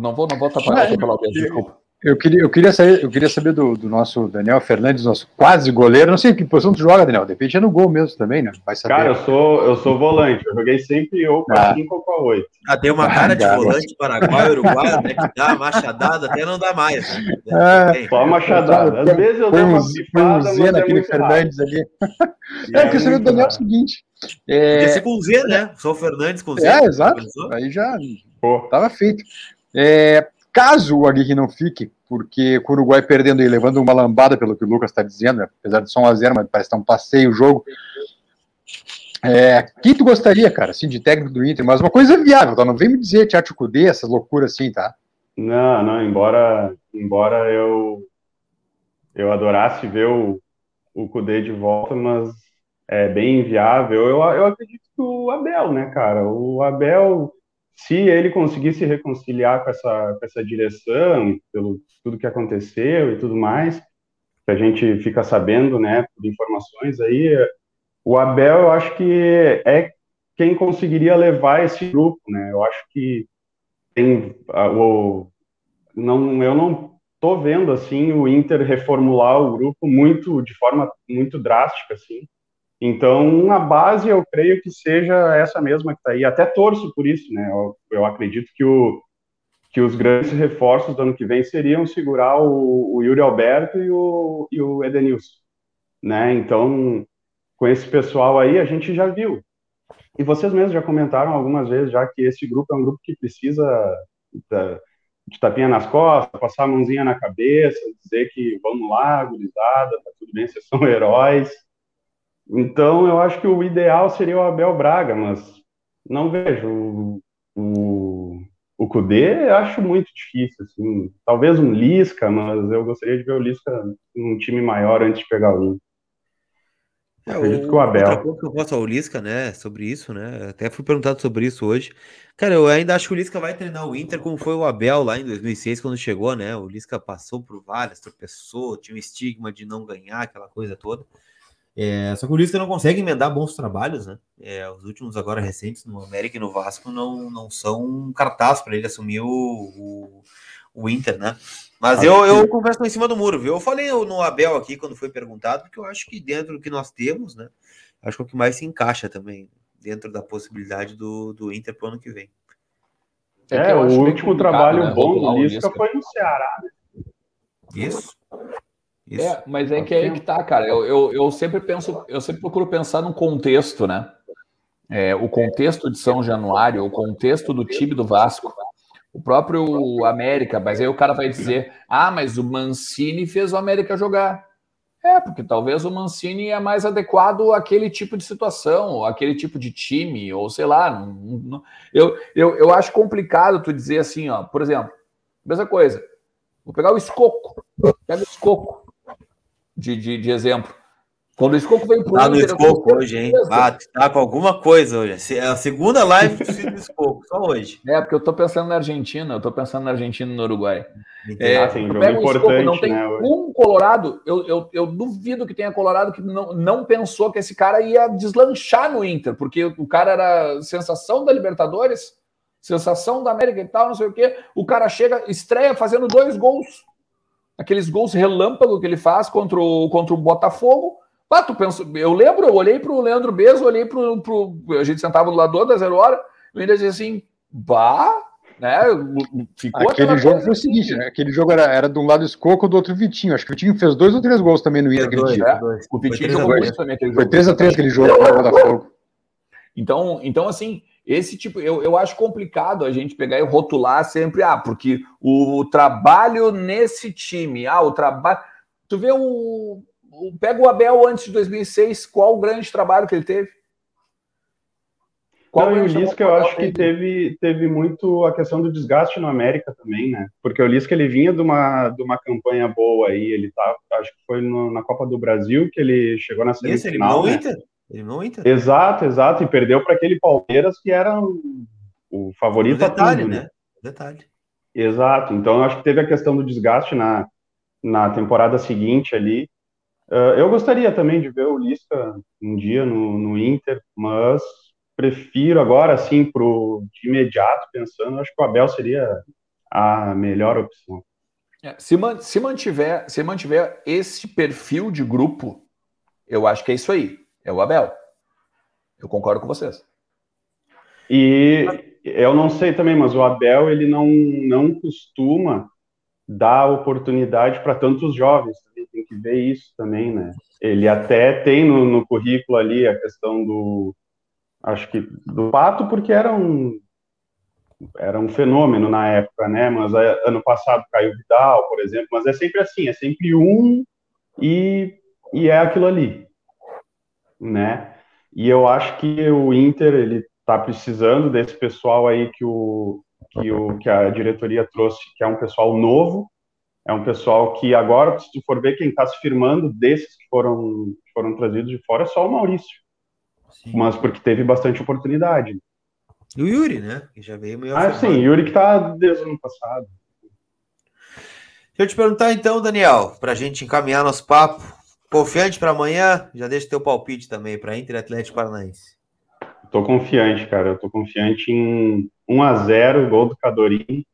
não vou, não vou tapar, pela [LAUGHS] desculpa. Eu queria, eu queria saber, eu queria saber do, do, nosso Daniel Fernandes, nosso quase goleiro. Não sei que posição tu joga, Daniel. De repente é no gol mesmo também, né? Vai saber. Cara, eu sou, eu sou volante. Eu joguei sempre ou com a 5 ou com a 8. Ah, tem uma cara de volante Paraguai, Uruguai, até que dá machadada, até não dá mais. Né? [LAUGHS] É, só machadada. Às vezes eu dei uma pifada, mas é naquele Fernandes rápido. ali. [LAUGHS] É, eu queria saber do Daniel é o seguinte. É... Podia ser com Z, né? Sou o Fernandes com Z. É, exato. Aí já Pô. tava feito. É, Caso o Aguirre não fique, porque o Uruguai perdendo e levando uma lambada, pelo que o Lucas está dizendo, apesar de só um a zero, mas parece estar um passeio o jogo. É, quem tu gostaria, cara, assim, de técnico do Inter? Mas uma coisa viável, tá? Não vem me dizer Tchatcho Kudê, essas loucuras assim, tá? Não, não, embora, embora eu eu adorasse ver o, o Kudê de volta, mas é bem inviável. Eu, eu acredito que o Abel, né, cara? O Abel se ele conseguir se reconciliar com essa, com essa direção, pelo tudo que aconteceu e tudo mais, que a gente fica sabendo, né, por informações aí, o Abel, eu acho que é quem conseguiria levar esse grupo, né? Eu acho que tem o não, eu não tô vendo assim o Inter reformular o grupo muito de forma muito drástica assim. Então, a base, eu creio que seja essa mesma que está aí. Até torço por isso, né? Eu, eu, acredito que, o, que os grandes reforços do ano que vem seriam segurar o, o Yuri Alberto e o, e o Edenilson, né? Então, com esse pessoal aí, a gente já viu. E vocês mesmos já comentaram algumas vezes já que esse grupo é um grupo que precisa de tapinha nas costas, passar a mãozinha na cabeça, dizer que vamos lá, gurizada, tá tudo bem, vocês são [LAUGHS] heróis. Então, eu acho que o ideal seria o Abel Braga, mas não vejo o, o, Kudê, acho muito difícil, assim. Talvez um Lisca, mas eu gostaria de ver o Lisca num time maior antes de pegar o Inter. É, Acredito o, que o Abel. Outra coisa que eu posso ao Lisca, né, sobre isso, né, até fui perguntado sobre isso hoje. Cara, eu ainda acho que o Lisca vai treinar o Inter como foi o Abel lá em 2006, quando chegou, né, o Lisca passou por várias, tropeçou, tinha um estigma de não ganhar, aquela coisa toda. É, só que o Lisca não consegue emendar bons trabalhos, né, é, os últimos agora recentes no América e no Vasco não, não são um cartaz para ele assumir o, o, o Inter, né. Mas eu, eu converso em cima do muro, viu? Eu falei no Abel aqui quando foi perguntado, porque eu acho que dentro do que nós temos, né? Acho que é o que mais se encaixa também dentro da possibilidade do, do Inter para o ano que vem. É, é o último trabalho né? bom do Lisca foi no Ceará, né? Isso. Isso. É, mas é que é aí que tá, cara. Eu, eu, eu sempre penso, eu sempre procuro pensar num contexto, né? É, o contexto de São Januário, o contexto do time do Vasco o próprio América, mas aí o cara vai dizer: ah, mas o Mancini fez o América jogar. É, porque talvez o Mancini é mais adequado àquele tipo de situação, aquele tipo de time, ou sei lá. Não, não, eu, eu, eu acho complicado tu dizer assim, ó, por exemplo, mesma coisa. Vou pegar o Escoco. Pega o Escoco de, de, de exemplo. Quando o Escoco veio pro tá Inter... Tá no Escoco hoje, hein? Ah, tá com alguma coisa hoje. É a segunda live do Escoco, só hoje. É, porque eu tô pensando na Argentina, eu tô pensando na Argentina e no Uruguai. É, ah, sim, jogo importante, não tem né, um Colorado, eu, eu, eu, duvido que tenha Colorado que não, não pensou que esse cara ia deslanchar no Inter, porque o cara era sensação da Libertadores, sensação da América e tal, não sei o quê. O cara chega, estreia fazendo dois gols. Aqueles gols relâmpago que ele faz contra o, contra o Botafogo ah, tu pensa, eu lembro, eu olhei para o Leandro Bezo, olhei para o. A gente sentava do lado da zero hora, eu ainda dizia assim, bah, né? Ficou aquele jogo foi o seguinte, né? Aquele jogo era, era de um lado Escoco, do outro Vitinho. Acho que o Vitinho fez dois ou três gols também no Inter aquele dia. É, o Vitinho jogou muito também aquele jogo. Foi 3x3 aquele jogo com o Botafogo. Então, então, assim, esse tipo, eu, eu acho complicado a gente pegar e rotular sempre, ah, porque o, o trabalho nesse time, ah, o trabalho. Tu vê o, pega o Abel antes de 2006, qual o grande trabalho que ele teve? Qual Não, o Lisca eu acho que teve, teve muito a questão do desgaste no América também, né? Porque o Lisca ele vinha de uma, de uma campanha boa aí, ele tá, acho que foi no, na Copa do Brasil que ele chegou na semifinal. Esse, ele né? Ele não Inter. Exato, exato, e perdeu para aquele Palmeiras que era o favorito o detalhe, tudo, né? né? Detalhe. Exato, então eu acho que teve a questão do desgaste na, na temporada seguinte ali, Uh, eu gostaria também de ver o Lisca um dia no, no Inter, mas prefiro agora, assim, pro, de imediato, pensando, acho que o Abel seria a melhor opção. É, se, man, se, mantiver, se mantiver esse perfil de grupo, eu acho que é isso aí. É o Abel. Eu concordo com vocês. E eu não sei também, mas o Abel ele não, não costuma dar oportunidade para tantos jovens tem que ver isso também, né? Ele até tem no, no currículo ali a questão do, acho que do Pato, porque era um era um fenômeno na época, né? Mas é, ano passado caiu Vidal, por exemplo. Mas é sempre assim, é sempre um e, e é aquilo ali, né? E eu acho que o Inter ele está precisando desse pessoal aí que o que o que a diretoria trouxe, que é um pessoal novo, é um pessoal que agora, se tu for ver quem está se firmando desses que foram, que foram trazidos de fora, é só o Maurício. Sim. Mas porque teve bastante oportunidade. E o Yuri, né? Que já veio meio. Ah, sim, Yuri que está desde o ano passado. Deixa eu te perguntar então, Daniel, para a gente encaminhar nosso papo. Confiante para amanhã? Já deixa teu palpite também para Inter Atlético Paranaense. Tô confiante, cara. Eu tô confiante em 1 a 0 gol do Cadorim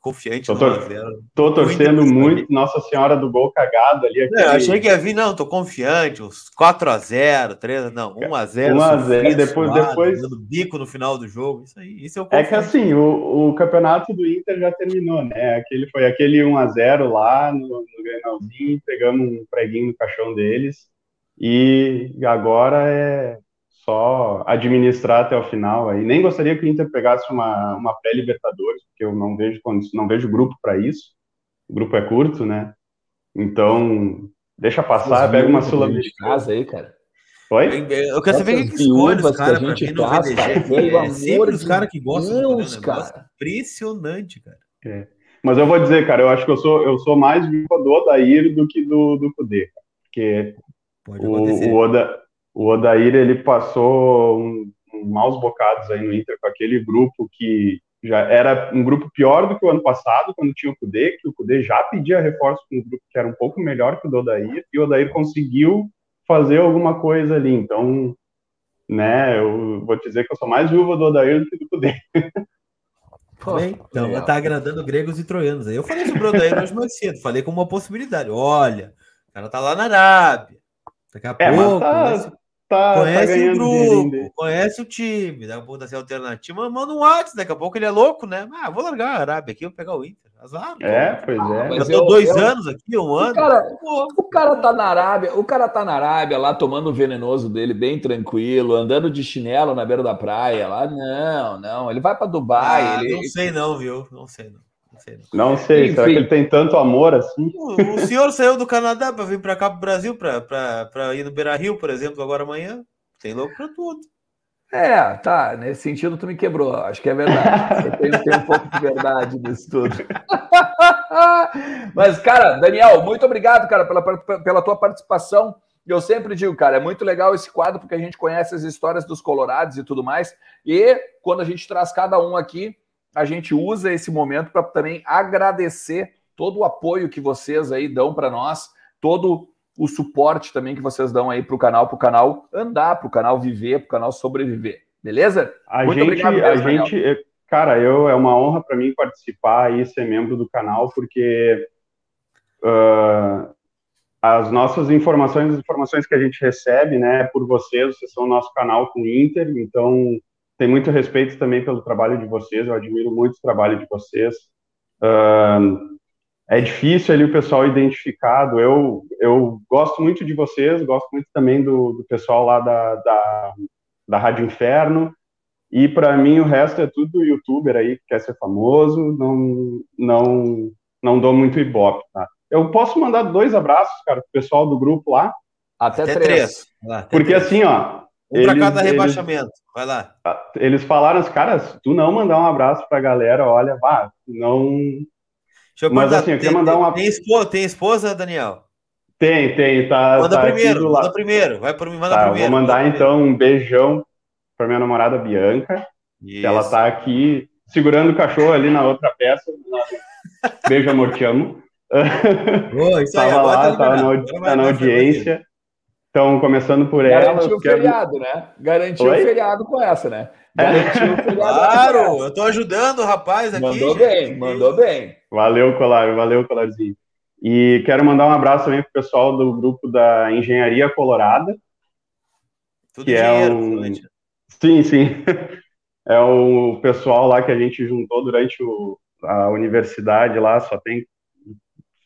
Confiante Tô tor- 1x0. Tô torcendo Muito muito Nossa Senhora do gol cagado ali. Não, aquele- eu achei que ia vir, não, tô confiante, uns 4x0, 3 não, 1x0. 1 a 0, sofrido, depois- suado, depois- Dando bico no final do jogo, isso aí, isso eu É confio. que assim, o, o campeonato do Inter já terminou, né? Aquele, foi aquele 1x0 lá no, no Grenalzinho, pegamos um preguinho no caixão deles, e agora é só administrar até o final aí. Nem gostaria que o Inter pegasse uma, uma pré-Libertadores, porque eu não vejo, não vejo grupo para isso. O grupo é curto, né? Então, deixa passar, pega uma de Sul-Americana. casa aí, cara. Oi? Eu quero saber quem que escolhe os caras pra vir no cara, É sempre os caras que gostam Deus, negócio cara. impressionante, cara. Mas eu vou dizer, cara, eu acho que eu sou, eu sou mais do Odair do que do, do Kudê, cara. Porque Pode o, acontecer. o, Oda, o Odair, ele passou um, um maus bocados aí no Inter com aquele grupo que já era um grupo pior do que o ano passado, quando tinha o Kudê, que o Kudê já pedia reforço com um grupo que era um pouco melhor que o do Odair, e o Odair conseguiu fazer alguma coisa ali. Então, né, eu vou te dizer que eu sou mais viúva do Odair do que do Kudê. [LAUGHS] Pô, Bem, então, legal. tá agradando gregos e troianos. Aí eu falei sobre o Odair hoje mais cedo, falei como uma possibilidade. Olha, o cara tá lá na Arábia. Daqui a É, mas pouco, tá- conhece, Tá, tá conhece o ganhando grupo, conhece o time, dá ser alternativa, manda um WhatsApp, daqui a pouco ele é louco, né? Ah, vou largar a Arábia aqui, vou pegar o Inter. Azar. É, pois é. Ah, Eu mas tô eu- dois eu- anos aqui, um ano. cara- Pô, O cara tá na Arábia, o cara tá na Arábia lá tomando o venenoso dele bem tranquilo, andando de chinelo na beira da praia lá. Não, não, ele vai para Dubai, ah, ele Não sei não, viu? Não sei não. Não sei não. Sei, será Enfim. que ele tem tanto amor assim? O, o senhor saiu do Canadá para vir para cá pro Brasil, para ir no Beira Rio, por exemplo, agora amanhã. Tem louco para tudo. É, tá, nesse sentido tu me quebrou, acho que é verdade. Eu tenho, tenho um pouco de verdade nisso tudo. [LAUGHS] Mas, cara, Daniel, muito obrigado, cara, pela, pela tua participação. Eu sempre digo, cara, é muito legal esse quadro, porque a gente conhece as histórias dos colorados e tudo mais. E quando a gente traz cada um aqui, a gente usa esse momento para também agradecer todo o apoio que vocês aí dão para nós, todo o suporte também que vocês dão aí para o canal, para o canal andar, para o canal viver, para o canal sobreviver. Beleza? A Muito gente, obrigado a Daniel. gente, eu- cara, eu é uma honra para mim participar e ser membro do canal, porque ah, as nossas informações, as informações que a gente recebe, né, por vocês, vocês são o nosso canal com o Inter, então tem muito respeito também pelo trabalho de vocês, eu admiro muito o trabalho de vocês. Ah, é difícil ali o pessoal identificado. Eu, eu gosto muito de vocês, gosto muito também do, do pessoal lá da, da, da Rádio Inferno. E para mim o resto é tudo youtuber aí que quer ser famoso, não não não dou muito ibope, tá? Eu posso mandar dois abraços, cara, pro pessoal do grupo lá, Até, Até três. três. Lá, até porque três. assim, ó, Um para eles- cada eles- rebaixamento. Vai lá. Eles falaram, os caras, se tu não mandar um abraço pra galera, olha, vá, não Deixa eu Mas, assim, eu queria mandar uma- tem esposa, tem esposa, Daniel? tem, tem, tá, Manda tá primeiro, manda primeiro. Vai por mim, manda Tá, primeiro. vou mandar manda então um beijão pra minha namorada Bianca, que ela tá aqui segurando o cachorro ali na outra peça. Beijo, amor, te amo. [LAUGHS] Ô, isso aí, Tava agora lá, tá tava liberado. na, tá na vai- audiência. Então, começando por ela, Garantiu o quero... feriado, né? Garantiu Oi? o feriado com essa, né? Garantiu o feriado. Claro, eu tô ajudando o rapaz aqui. Mandou gente. bem, mandou bem. Valeu, Colar, valeu, Colarzinho. E quero mandar um abraço também pro pessoal do grupo da Engenharia Colorada. Tudo que é dinheiro, um- Florante. Sim, sim. [LAUGHS] É o pessoal lá que a gente juntou durante o- a universidade lá, só tem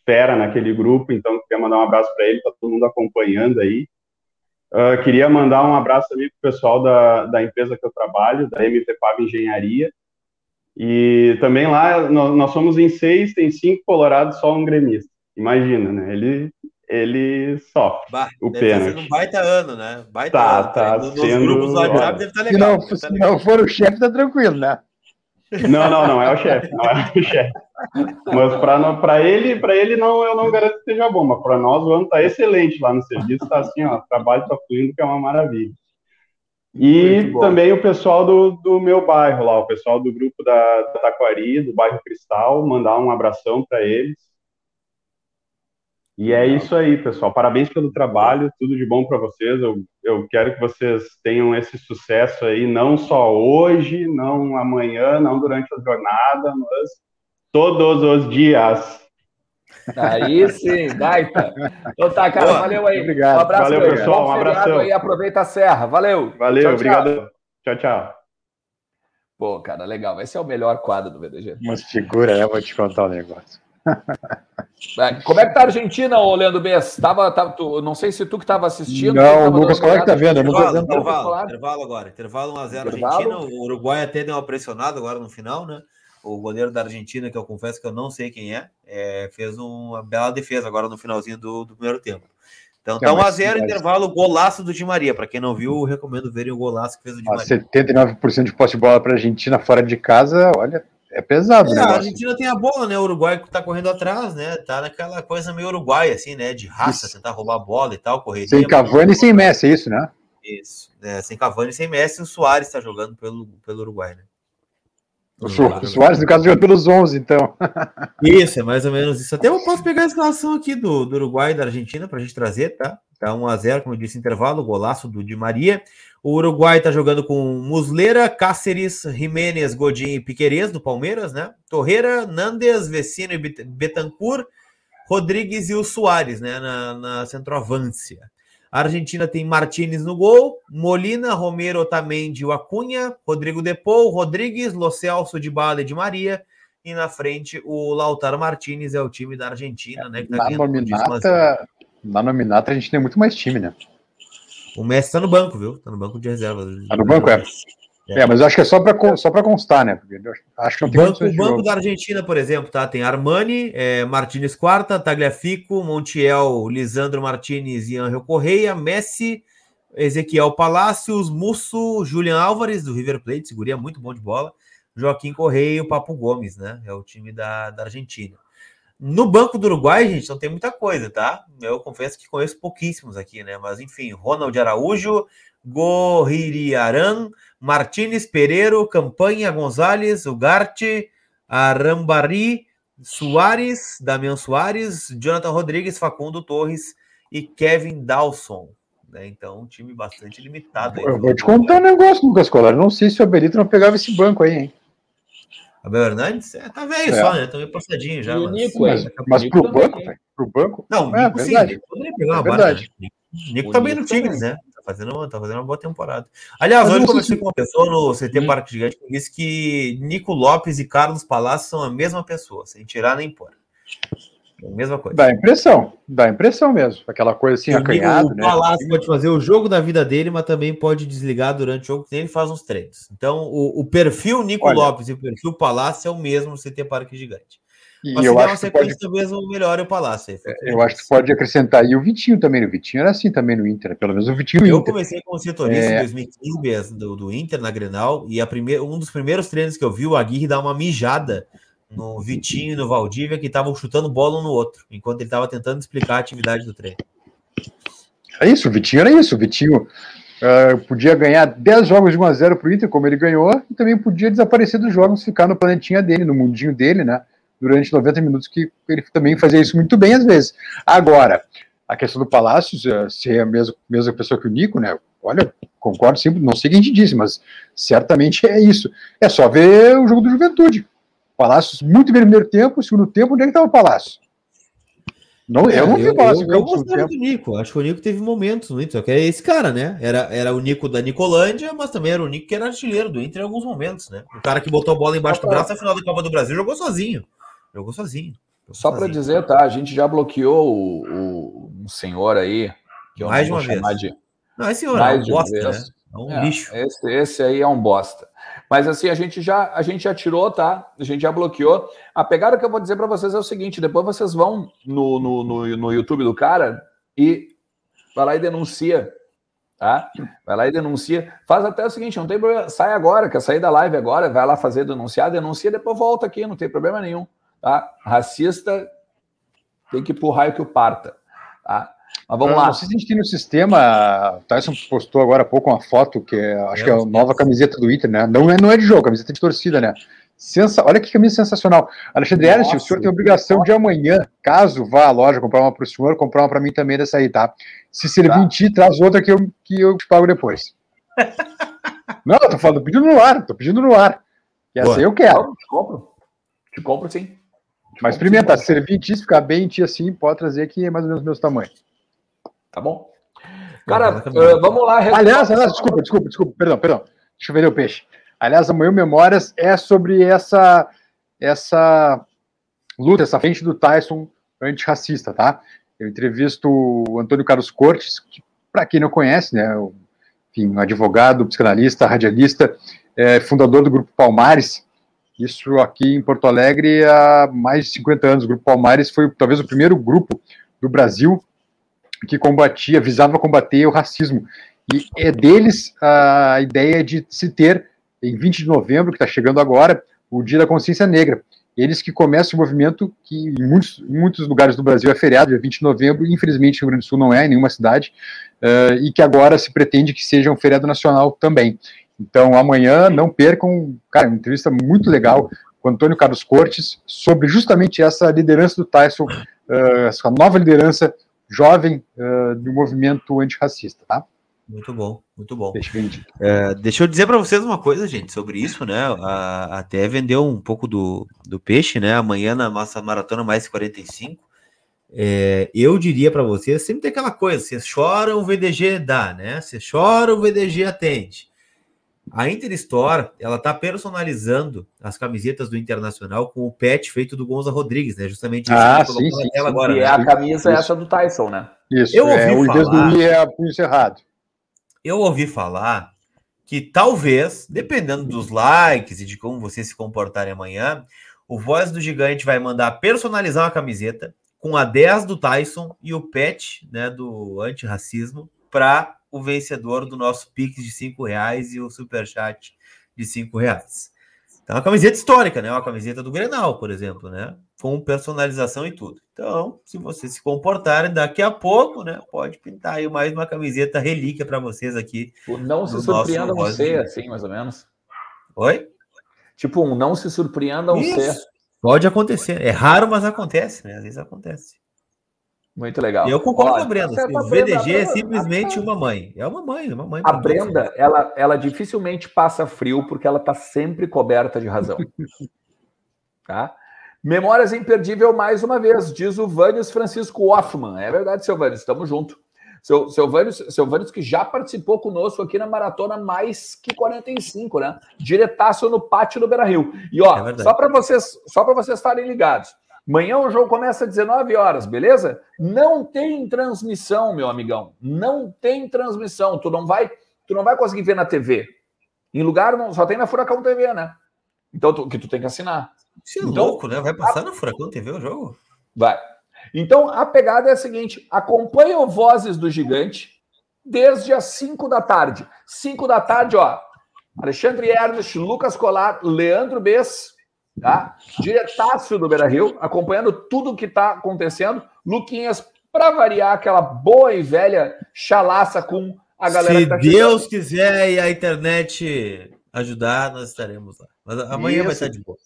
fera naquele grupo, então queria mandar um abraço para ele, tá todo mundo acompanhando aí. Ah, queria mandar um abraço também pro pessoal da, da empresa que eu trabalho, da MP Pab Engenharia. E também lá, nós, nós somos em seis, tem cinco colorados, só um gremista. Imagina, né? Ele, ele sofre. Bah, o estar pênalti. um baita ano, né? Baita Tá, ano. tá Nos sendo- grupos do WhatsApp deve estar Se legal. não, tá se legal. não for o chefe, tá tranquilo, né? Não, não, não é o chefe, não é o chefe. Mas para ele, para ele não, eu não garanto que seja bom, mas para nós o ano tá excelente lá no serviço, tá assim, ó, o trabalho tá fluindo que é uma maravilha. E também o pessoal do, do meu bairro lá, o pessoal do grupo da, da Taquari, do bairro Cristal, mandar um abração para eles. E é isso aí, pessoal. Parabéns pelo trabalho, tudo de bom para vocês. Eu, eu quero que vocês tenham esse sucesso aí, não só hoje, não amanhã, não durante a jornada, mas todos os dias. Aí sim, baita. Então tá, cara, Boa. valeu aí. Obrigado. Um abraço Valeu, aí. pessoal, um abração. aí, aproveita a serra. Valeu. Valeu, Tchau, obrigado. Tchau, tchau. Pô, cara, legal. Esse é o melhor quadro do VDG. Umas figuras, né? Vou te contar um negócio. [LAUGHS] É, Como é que tá a Argentina, ô Leandro Bess? Tava, tava, tu- não sei se tu que estava assistindo. Não, o Lucas uma Colar que tá vendo, eu Intervalo, intervalo, intervalo agora. Intervalo 1x0 Intervalo. Argentina. O Uruguai até deu uma pressionada agora no final, né? O goleiro da Argentina, que eu confesso que eu não sei quem é, é, fez uma bela defesa agora no finalzinho do, do primeiro tempo. Então tá Não, mas- 1x0, mas- intervalo, golaço do Di Maria. Para quem não viu, eu recomendo verem o golaço que fez o Di Ó, Maria. 79% de posse de bola para a Argentina fora de casa, olha, é pesado o É, a. Argentina tem a bola, né? O Uruguai tá correndo atrás, né? Tá naquela coisa meio uruguaia, assim, né? De raça, Isso. tentar roubar a bola e tal, correria. Sem Cavani e sem Messi, é isso, né? Isso. né? sem Cavani e sem Messi, o Soares tá jogando pelo, pelo Uruguai, né? O Soares, no caso, joga pelos 11, então. Isso, é mais ou menos isso. Até eu posso pegar a escalação aqui do, do Uruguai e da Argentina pra gente trazer, tá? Tá 1x0, como eu disse, intervalo, golaço do Di Maria. O Uruguai tá jogando com Muslera, Cáceres, Jiménez, Godin e Piquerez, do Palmeiras, né? Torreira, Nandes, Vecino e Bet- Betancourt, Rodrigues e o Soares, né? Na, na centroavância. A Argentina tem Martinez no gol, Molina, Romero, Otamendi, o Acunha, Rodrigo Depou, Rodrigues, Lo Celso, de Bala e de Maria. E na frente, o Lautaro Martinez é o time da Argentina, né? Tá Na ganhando por 10 a 0. nominata, na nominata a gente tem muito mais time, né? O Messi tá no banco, viu? Tá no banco de reserva. Tá no banco, é? É, mas acho que é só para só pra constar, né? Porque acho que não O tem banco, o banco da Argentina, por exemplo, tá? Tem Armani, é, Martinez Quarta, Tagliafico, Montiel, Lisandro Martinez e Angel Correia, Messi, Ezequiel Palacios, Musso, Julian Álvares, do River Plate, seguria muito bom de bola, Joaquim Correia e o Papo Gomes, né? É o time da, da Argentina. No banco do Uruguai, gente, não tem muita coisa, tá? Eu confesso que conheço pouquíssimos aqui, né? Mas enfim, Ronald Araújo, Gorririaran, Martínez Pereiro, Campanha Gonzalez, Ugarte, Arambari, Soares, Damian Soares, Jonathan Rodrigues, Facundo Torres e Kevin Dawson. né? Então, um time bastante limitado. aí Eu vou te contar um negócio, Lucas Colar. Não sei se o Abelito não pegava esse banco aí, hein? Abel Hernandes? É, tá velho É. só, né? Tá meio passadinho já. Mas... Nico, Mas, mas Nico pro banco, velho, pro banco. Não, é Nico sim, verdade. Nico poderia pegar uma É barra, verdade. né? Nico O tá bem no Nico Tigres, né? Fazendo, tá fazendo uma boa temporada. Aliás, eu hoje sei conversei se- com uma pessoa no CT Hum. Parque Gigante que disse que Nico Lopes e Carlos Palácio são a mesma pessoa, sem tirar nem pôr. É a mesma coisa. Dá impressão, dá impressão mesmo. Aquela coisa assim, O acanhado, o né? Palácio pode fazer o jogo da vida dele, mas também pode desligar durante o jogo, ele faz uns treinos. Então, o, o perfil Nico Olha. Lopes e o perfil Palácio é o mesmo no CT Parque Gigante. E Mas se eu der uma acho que pode, sequência, talvez o melhor é o Palácio. o que eu acho que pode acrescentar. E o Vitinho também, o Vitinho era assim também no Inter, né? pelo menos o Vitinho Eu Inter. comecei como setorista É. em 2015 Bias, do, do Inter na Grenal e a primeir, um dos primeiros treinos que eu vi o Aguirre dar uma mijada no Vitinho e no Valdívia que estavam chutando bola um no outro, enquanto ele estava tentando explicar a atividade do treino. É isso, o Vitinho era isso. O Vitinho ah, podia ganhar 10 jogos de 1x0 pro Inter, como ele ganhou, e também podia desaparecer dos jogos, ficar no planetinha dele, no mundinho dele, né? Durante 90 minutos, que ele também fazia isso muito bem às vezes. Agora, a questão do Palácios, eh, ser a mesma, mesma pessoa que o Nico, né? Olha, concordo sempre, não sei o que a gente disse, mas certamente é isso. É só ver o jogo do Juventude. Palácios muito bem no primeiro tempo, segundo tempo, onde é que estava o Palácio? Não, eu não vi o Palácio É, eu, eu gostava tempo. do Nico, acho que o Nico teve momentos no Inter, só que é esse cara, né? Era, era o Nico da Nicolândia, mas também era o Nico que era artilheiro do Inter em alguns momentos, né? O cara que botou a bola embaixo do braço na final da Copa do Brasil jogou sozinho. Jogou sozinho. Jogou Só para dizer, tá? A gente já bloqueou o, o- um senhor aí, que eu Mais não de uma vez. de. Não, esse senhor é Mais um de uma bosta, né? É um É, lixo. Esse, esse aí é um bosta. Mas assim, a gente já a gente já tirou, tá? A gente já bloqueou. A pegada que eu vou dizer para vocês é o seguinte: depois vocês vão no, no, no, no YouTube do cara e vai lá e denuncia. Tá? Vai lá e denuncia. Faz até o seguinte: não tem problema. Sai agora, quer sair da live agora, vai lá fazer denunciar, denuncia, depois volta aqui, não tem problema nenhum. Tá? Racista tem que ir pro raio que o parta. Tá? Mas vamos Eu lá. Não sei se a gente tem no sistema. O Tyson postou agora há pouco uma foto, que é, acho que é a nova camiseta do Inter, né? Não é, não é de jogo, camiseta de torcida, né? Sensa... Olha que camisa sensacional. Alexandre Ernst, o senhor tem a obrigação de amanhã, caso vá à loja comprar uma para o senhor, comprar uma para mim também dessa aí, tá? Se você Tá. mentir, traz outra que eu, que eu te pago depois. [LAUGHS] não, eu tô falando, tô pedindo no ar, tô pedindo no ar. E essa Boa. aí eu quero. Te compro. Te compro sim. Mas experimenta, servir em ti, se ficar bem em ti assim, pode trazer que é mais ou menos o mesmo tamanho. Tá bom? Cara, uh, vamos lá. Aliás, aliás, desculpa, desculpa, desculpa, perdão, perdão. Deixa eu ver o peixe. Aliás, amanhã Memórias é sobre essa, essa luta, essa frente do Tyson antirracista, tá? Eu entrevisto o Antônio Carlos Cortes, que, para quem não conhece, né, enfim, um advogado, psicanalista, radialista, é, fundador do Grupo Palmares, isso aqui em Porto Alegre há mais de 50 anos. O Grupo Palmares foi talvez o primeiro grupo do Brasil que combatia, visava combater o racismo. E é deles a ideia de se ter, em 20 de novembro, que está chegando agora, o Dia da Consciência Negra. Eles que começam o movimento que em muitos, muitos lugares do Brasil é feriado, dia 20 de novembro, infelizmente no Rio Grande do Sul não é, em nenhuma cidade, uh, e que agora se pretende que seja um feriado nacional também. Então, amanhã, não percam, cara, uma entrevista muito legal com Antônio Carlos Cortes sobre justamente essa liderança do Tyson, uh, essa nova liderança jovem uh, do movimento antirracista, tá? Muito bom, muito bom. Deixa eu, é, deixa eu dizer para vocês uma coisa, gente, sobre isso, né? A, até vendeu um pouco do, do peixe, né? Amanhã na nossa maratona mais 45. É, eu diria para vocês, sempre tem aquela coisa, vocês choram, o VDG dá, né? Você chora, o VDG atende. A Inter Store, ela tá personalizando as camisetas do Internacional com o pet feito do Gonza Rodrigues, né? Justamente isso ah, sim, sim, sim, agora. E né? a camisa isso. essa do Tyson, né? Isso, eu é, ouvi o falar, do é punho cerrado. Eu ouvi falar que talvez, dependendo dos likes e de como vocês se comportarem amanhã, o Voz do Gigante vai mandar personalizar uma camiseta com a 10 do Tyson e o pet, né, do antirracismo para o vencedor do nosso Pix de cinco reais e o Superchat de cinco reais. Então, é uma camiseta histórica, né? Uma camiseta do Grenal, por exemplo, né? Com personalização e tudo. Então, se vocês se comportarem, daqui a pouco, né? Pode pintar aí mais uma camiseta relíquia para vocês aqui. O não se surpreenda você, assim, mais ou menos. Oi? Tipo, um não se surpreenda você. Pode acontecer. É raro, mas acontece, né? Às vezes acontece. Muito legal. Eu concordo com a Brenda. Assim, o VDG é simplesmente uma mãe. É uma mãe, é uma mãe. A Brenda, ela, ela dificilmente passa frio porque ela está sempre coberta de razão. [LAUGHS] tá? Memórias imperdível mais uma vez, diz o Vânios Francisco Hoffman. É verdade, seu Vânios, estamos juntos. Seu, seu, Vânios, seu Vânios que já participou conosco aqui na Maratona mais que 45, né? Diretaço no pátio do Beira-Rio. E ó, é só para vocês, só para vocês estarem ligados. Amanhã o jogo começa às 19 horas, beleza? Não tem transmissão, meu amigão. Não tem transmissão. Tu não vai, tu não vai conseguir ver na TV. Em lugar não, só tem na Furacão TV, né? Então tu, que tu tem que assinar. Isso é então, louco, né? Vai passar a... na Furacão TV o jogo? Vai. Então a pegada é a seguinte: acompanha o Vozes do Gigante desde as 5 da tarde. 5 da tarde, ó. Alexandre Ernest, Lucas Colar, Leandro Bess, tá? Diretaço do Beira Rio, acompanhando tudo o que está acontecendo. Luquinhas, para variar, aquela boa e velha chalaça com a galera Se tá Deus chegando. quiser e a internet ajudar, nós estaremos lá. Mas amanhã Isso. vai estar de boa.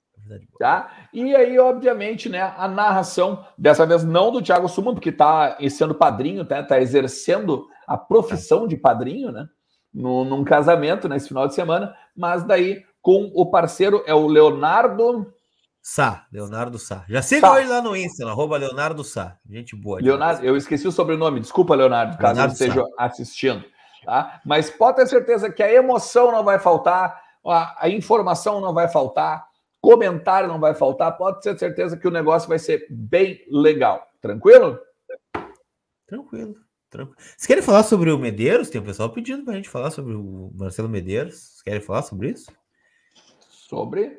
Tá? E aí, obviamente, né, a narração, dessa vez não do Thiago Suman, porque está sendo padrinho, tá, tá exercendo a profissão de padrinho, né? No, num casamento nesse final de semana, mas daí com o parceiro, é o Leonardo. Sá, Leonardo Sá. Já sigam ele lá no Insta, arroba Leonardo Sá. Gente boa. Leonardo, eu esqueci o sobrenome, desculpa, Leonardo, caso Leonardo esteja assistindo. Tá? Mas pode ter certeza que a emoção não vai faltar, a, a informação não vai faltar, comentário não vai faltar, pode ter certeza que o negócio vai ser bem legal. Tranquilo? Tranquilo. Tranquilo. Vocês querem falar sobre o Medeiros? Tem o pessoal pedindo para a gente falar sobre o Marcelo Medeiros. Vocês querem falar sobre isso? Sobre?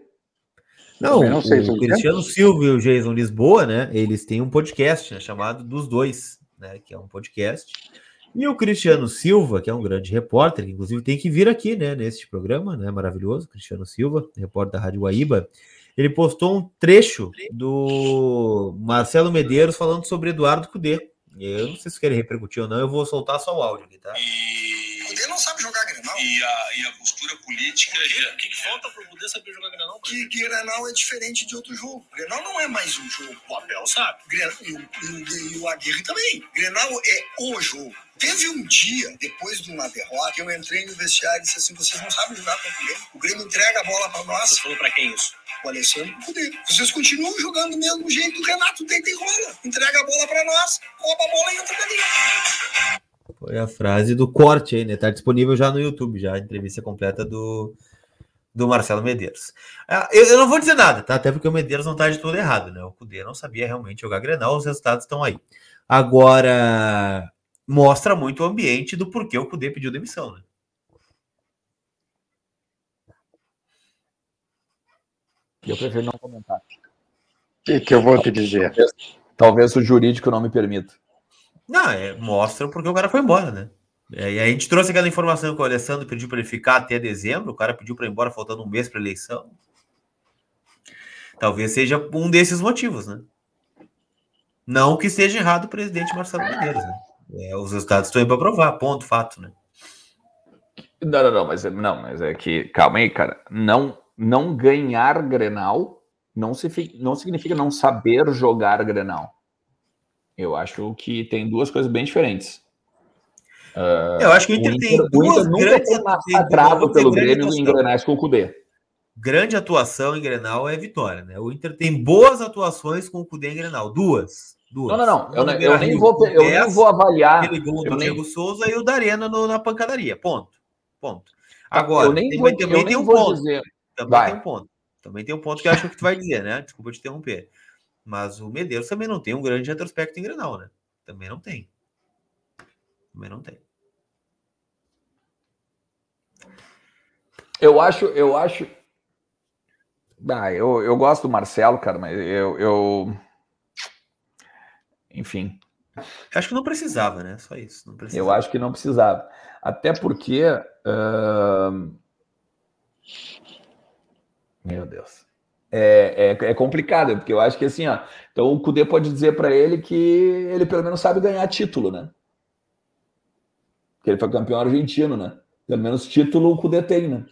Não, não sei, o Cristiano Silva e o Jason Lisboa, né? Eles têm um podcast né, chamado Dos Dois, né? Que é um podcast. E o Cristiano Silva, que é um grande repórter, que inclusive tem que vir aqui, né? Neste programa, né? Maravilhoso, Cristiano Silva, repórter da Rádio Guaíba. Ele postou um trecho do Marcelo Medeiros falando sobre Eduardo Cudê. Eu não sei se querem repercutir ou não, eu vou soltar só o áudio aqui, tá? E Cudê não sabe jogar Grenal. E a, e a postura política. O que, já- o que, que falta para poder saber jogar Grenal? Que Grenal é diferente de outro jogo. Grenal não é mais um jogo. O Abel sabe. Grenal, e, o, e, o, e o Aguirre também. Grenal é o jogo. Teve um dia, depois de uma derrota, que eu entrei no vestiário e disse assim: vocês não sabem jogar contra o Grêmio. O Grêmio entrega a bola para nós. Você falou para quem isso? O Alessandro poder. Vocês continuam jogando do mesmo jeito. O Renato deita e rola. Entrega a bola para nós, rouba a bola e entra dali. Foi a frase do corte aí, né? Tá disponível já no YouTube, já a entrevista completa do, do Marcelo Medeiros. Ah, eu, eu não vou dizer nada, tá? Até porque o Medeiros não tá de tudo errado, né? O Cudê não sabia realmente jogar Grenal, os resultados estão aí. Agora, mostra muito o ambiente do porquê o Cudê pediu demissão, né? Eu prefiro não comentar. O que, que eu vou te dizer? Talvez o jurídico não me permita. Não, é, mostra porque o cara foi embora, né? É, e a gente trouxe aquela informação que o Alessandro pediu para ele ficar até dezembro, o cara pediu para ir embora faltando um mês para eleição. Talvez seja um desses motivos, né? Não que esteja errado o presidente Marcelo Medeiros, né? É, os resultados estão aí para provar, ponto, fato, né? Não, não, não, mas, é- não, mas é que, calma aí, cara. Não, não ganhar Grenal não, se, não significa não saber jogar Grenal. Eu acho que tem duas coisas bem diferentes. Eu acho que o O Inter, Inter, tem o duas Inter nunca grandes duas pelo Grêmio em atuações. Grenais com o Cudê. Grande atuação em Grenal é vitória, né? O Inter tem boas atuações com o Cudê em Grenal, duas. duas. Não, não, não. Eu, eu nem vou, eu nem 10, vou avaliar. aquele gol do nem- Diego Souza e o da Arena no- na pancadaria. Ponto. Ponto. Agora, eu nem tem- vou, também tem nem um ponto. dizer. Também Vai. tem um ponto. Também tem um ponto que eu acho que tu vai dizer, né? Desculpa te interromper. Mas o Medeiros também não tem um grande retrospecto em Grenal, né? Também não tem. Também não tem. Eu acho, eu acho. Ah, eu, eu gosto do Marcelo, cara, mas eu, eu... Enfim, acho que não precisava, né? Só isso. Não precisava. eu acho que não precisava. Até porque. ahn, Meu Deus. É, é, é complicado, porque eu acho que assim, ó. Então o Cudê pode dizer para ele que ele pelo menos sabe ganhar título, né? Porque ele foi campeão argentino, né? Pelo menos título o Cudê tem, né?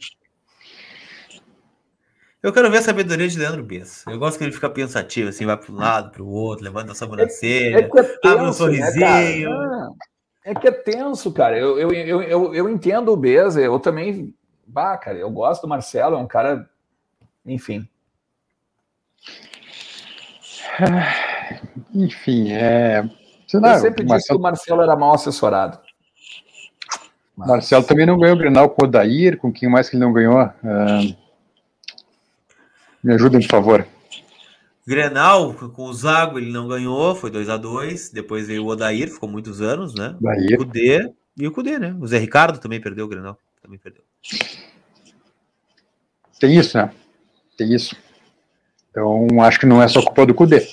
Eu quero ver a sabedoria de Leandro Bess. Eu gosto que ele fica pensativo, assim, vai para um lado, para o outro, levanta a sobrancelha. É que é tenso, abre um né, sorrisinho. Ah, é que é tenso, cara. Eu, eu, eu, eu, eu entendo o Beza, eu também. Bah, cara, eu gosto do Marcelo, é um cara. Enfim. Enfim, é. Sei Eu sempre o disse que o Marcelo, Marcelo era mal assessorado. Mas- Marcelo também não ganhou o Grenal com o Odair, com quem mais que ele não ganhou? Ah, me ajudem, por favor. Grenal, com o Zago, ele não ganhou, foi 2 a 2 Depois veio o Odair, ficou muitos anos, né? O Odair. Cudê e o Cudê, né? O Zé Ricardo também perdeu o Grenal. Também perdeu. Tem isso, né? Tem isso. Então, acho que não é só culpa do Cudê.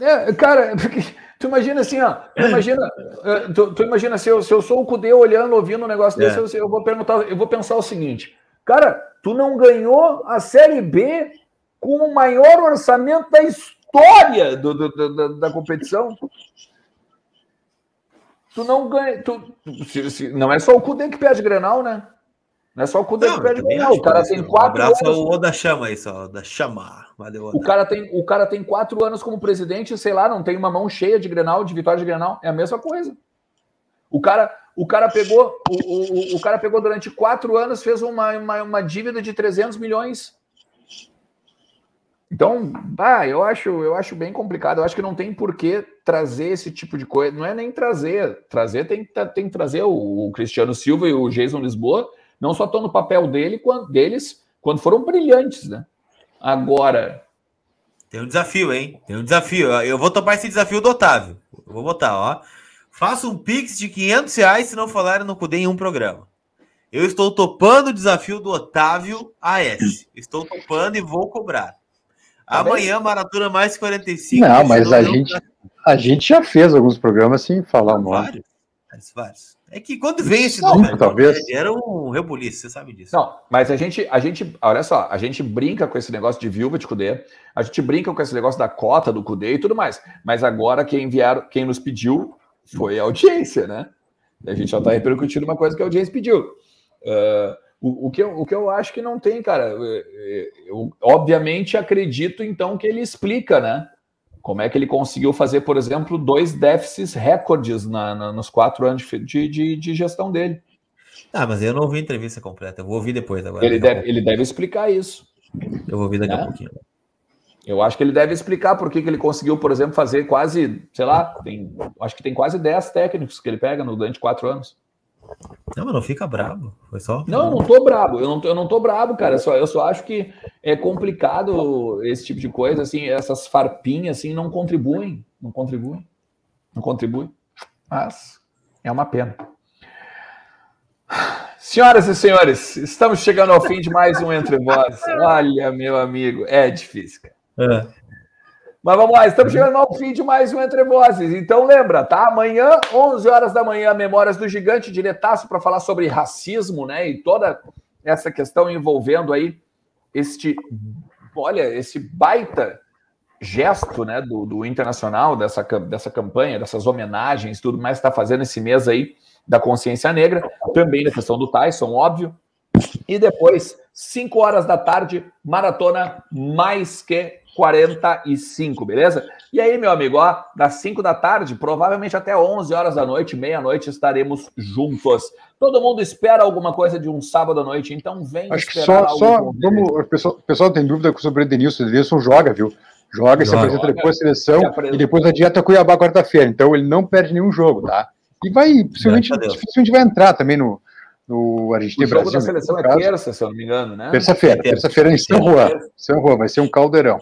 É, cara, [LAUGHS] porque tu imagina assim, ó. Tu imagina, eh, tu, tu imagina se eu, se eu sou o Cudê olhando, ouvindo um negócio É. desse, eu, eu vou perguntar, eu vou pensar o seguinte, cara, tu não ganhou a Série B com o maior orçamento da história do, do- do- da, da competição. Tu não ganha. Tu, se- se- não é só o Cudê que perde Grenal, né? Não é só o Cudê Não, que também Grenal. acho O cara tem Um quatro abraço anos. ao Oda Chama aí, só. Oda Chama. Valeu, Oda. O cara, tem, o cara tem quatro anos como presidente, sei lá, não tem uma mão cheia de Grenal, de vitória de Grenal, é a mesma coisa. O cara, o cara pegou, o, o, o cara pegou durante quatro anos, fez uma, uma, uma dívida de 300 milhões. Então, ah, eu acho, eu acho bem complicado. Eu acho que não tem por que trazer esse tipo de coisa. Não é nem trazer. Trazer tem, que- tem que trazer o, o Cristiano Silva e o Jason Lisboa. Não só estão no papel dele, quando, deles, quando foram brilhantes, né? Agora, Tem um desafio, hein? Tem um desafio. Eu vou topar esse desafio do Otávio. Eu vou botar, ó. Faça um pix de 500 reais se não falarem no CUDE em um programa. Eu estou topando o desafio do Otávio AS. Estou topando e vou cobrar. Tá bem. Amanhã, maratona mais 45. Não, mas a gente, a gente já fez alguns programas sem falar o nome. Vários. Vários, vários. É que quando vem esse Cinco, número, talvez. era um rebuliço, você sabe disso. Não, mas a gente, a gente, olha só, a gente brinca com esse negócio de viúva de Cudê, a gente brinca com esse negócio da cota do Cudê e tudo mais. Mas agora quem vieram, quem nos pediu foi a audiência, né? A gente já está repercutindo uma coisa que a audiência pediu. Uh, o, o, que eu, o que eu acho que não tem, cara, eu, eu obviamente acredito então que ele explica, né? Como é que ele conseguiu fazer, por exemplo, dois déficits recordes na, na, nos quatro anos de, de, de, gestão dele. Ah, mas eu não ouvi a entrevista completa, eu vou ouvir depois agora. Ele, deve, ele deve explicar isso. Eu vou ouvir daqui a pouquinho. Eu acho que ele deve explicar por que, que ele conseguiu, por exemplo, fazer quase, sei lá, tem, acho que tem quase 10 técnicos que ele pega no, durante quatro anos. Não, mas não fica bravo. Foi só. Não, não tô bravo. Eu não tô, eu não tô bravo, cara. Eu só, eu só acho que é complicado esse tipo de coisa, assim, essas farpinhas, assim, não contribuem. Não contribuem. Não contribuem. Mas é uma pena. Senhoras e senhores, estamos chegando ao fim de mais um Entre Vozes. Olha, meu amigo, é difícil, cara. É. Mas vamos lá, estamos chegando ao fim de mais um Entre Vozes. Então lembra, tá? Amanhã, 11 horas da manhã, Memórias do Gigante, diretaço para falar sobre racismo, né? E toda essa questão envolvendo aí este, olha, esse baita gesto, né, do, do Internacional, dessa, dessa campanha, dessas homenagens, tudo mais está fazendo esse mês aí da consciência negra, também na questão do Tyson, óbvio. E depois, 5 horas da tarde, maratona mais que 45, beleza? E aí, meu amigo, ó, das 5 da tarde, provavelmente até 11 horas da noite, meia-noite, estaremos juntos. Todo mundo espera alguma coisa de um sábado à noite, então vem Acho que só, só vamos, o pessoal, o pessoal tem dúvida sobre o Edenilson. O Edenilson joga, viu? Joga, joga se apresenta joga, depois da seleção e depois a dieta Cuiabá quarta-feira. Então ele não perde nenhum jogo, tá? E vai, possivelmente, dificilmente vai entrar também no, no Argentina o jogo Brasil. da seleção é terça, se eu não me engano, né? Terça-feira, é terça-feira em São Juan. São Juan, vai ser um caldeirão.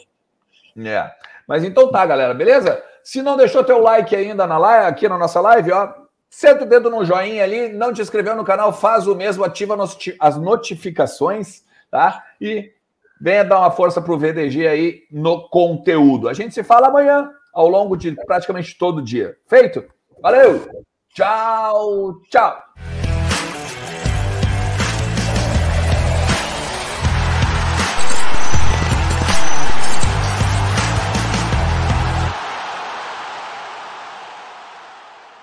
É. Mas então tá, galera, beleza? Se não deixou teu like ainda na live, aqui na nossa live, ó, senta o dedo no joinha ali, não te inscreveu no canal, faz o mesmo, ativa as notificações, tá? E venha dar uma força pro VDG aí no conteúdo. A gente se fala amanhã, ao longo de praticamente todo dia. Feito? Valeu! Tchau, tchau!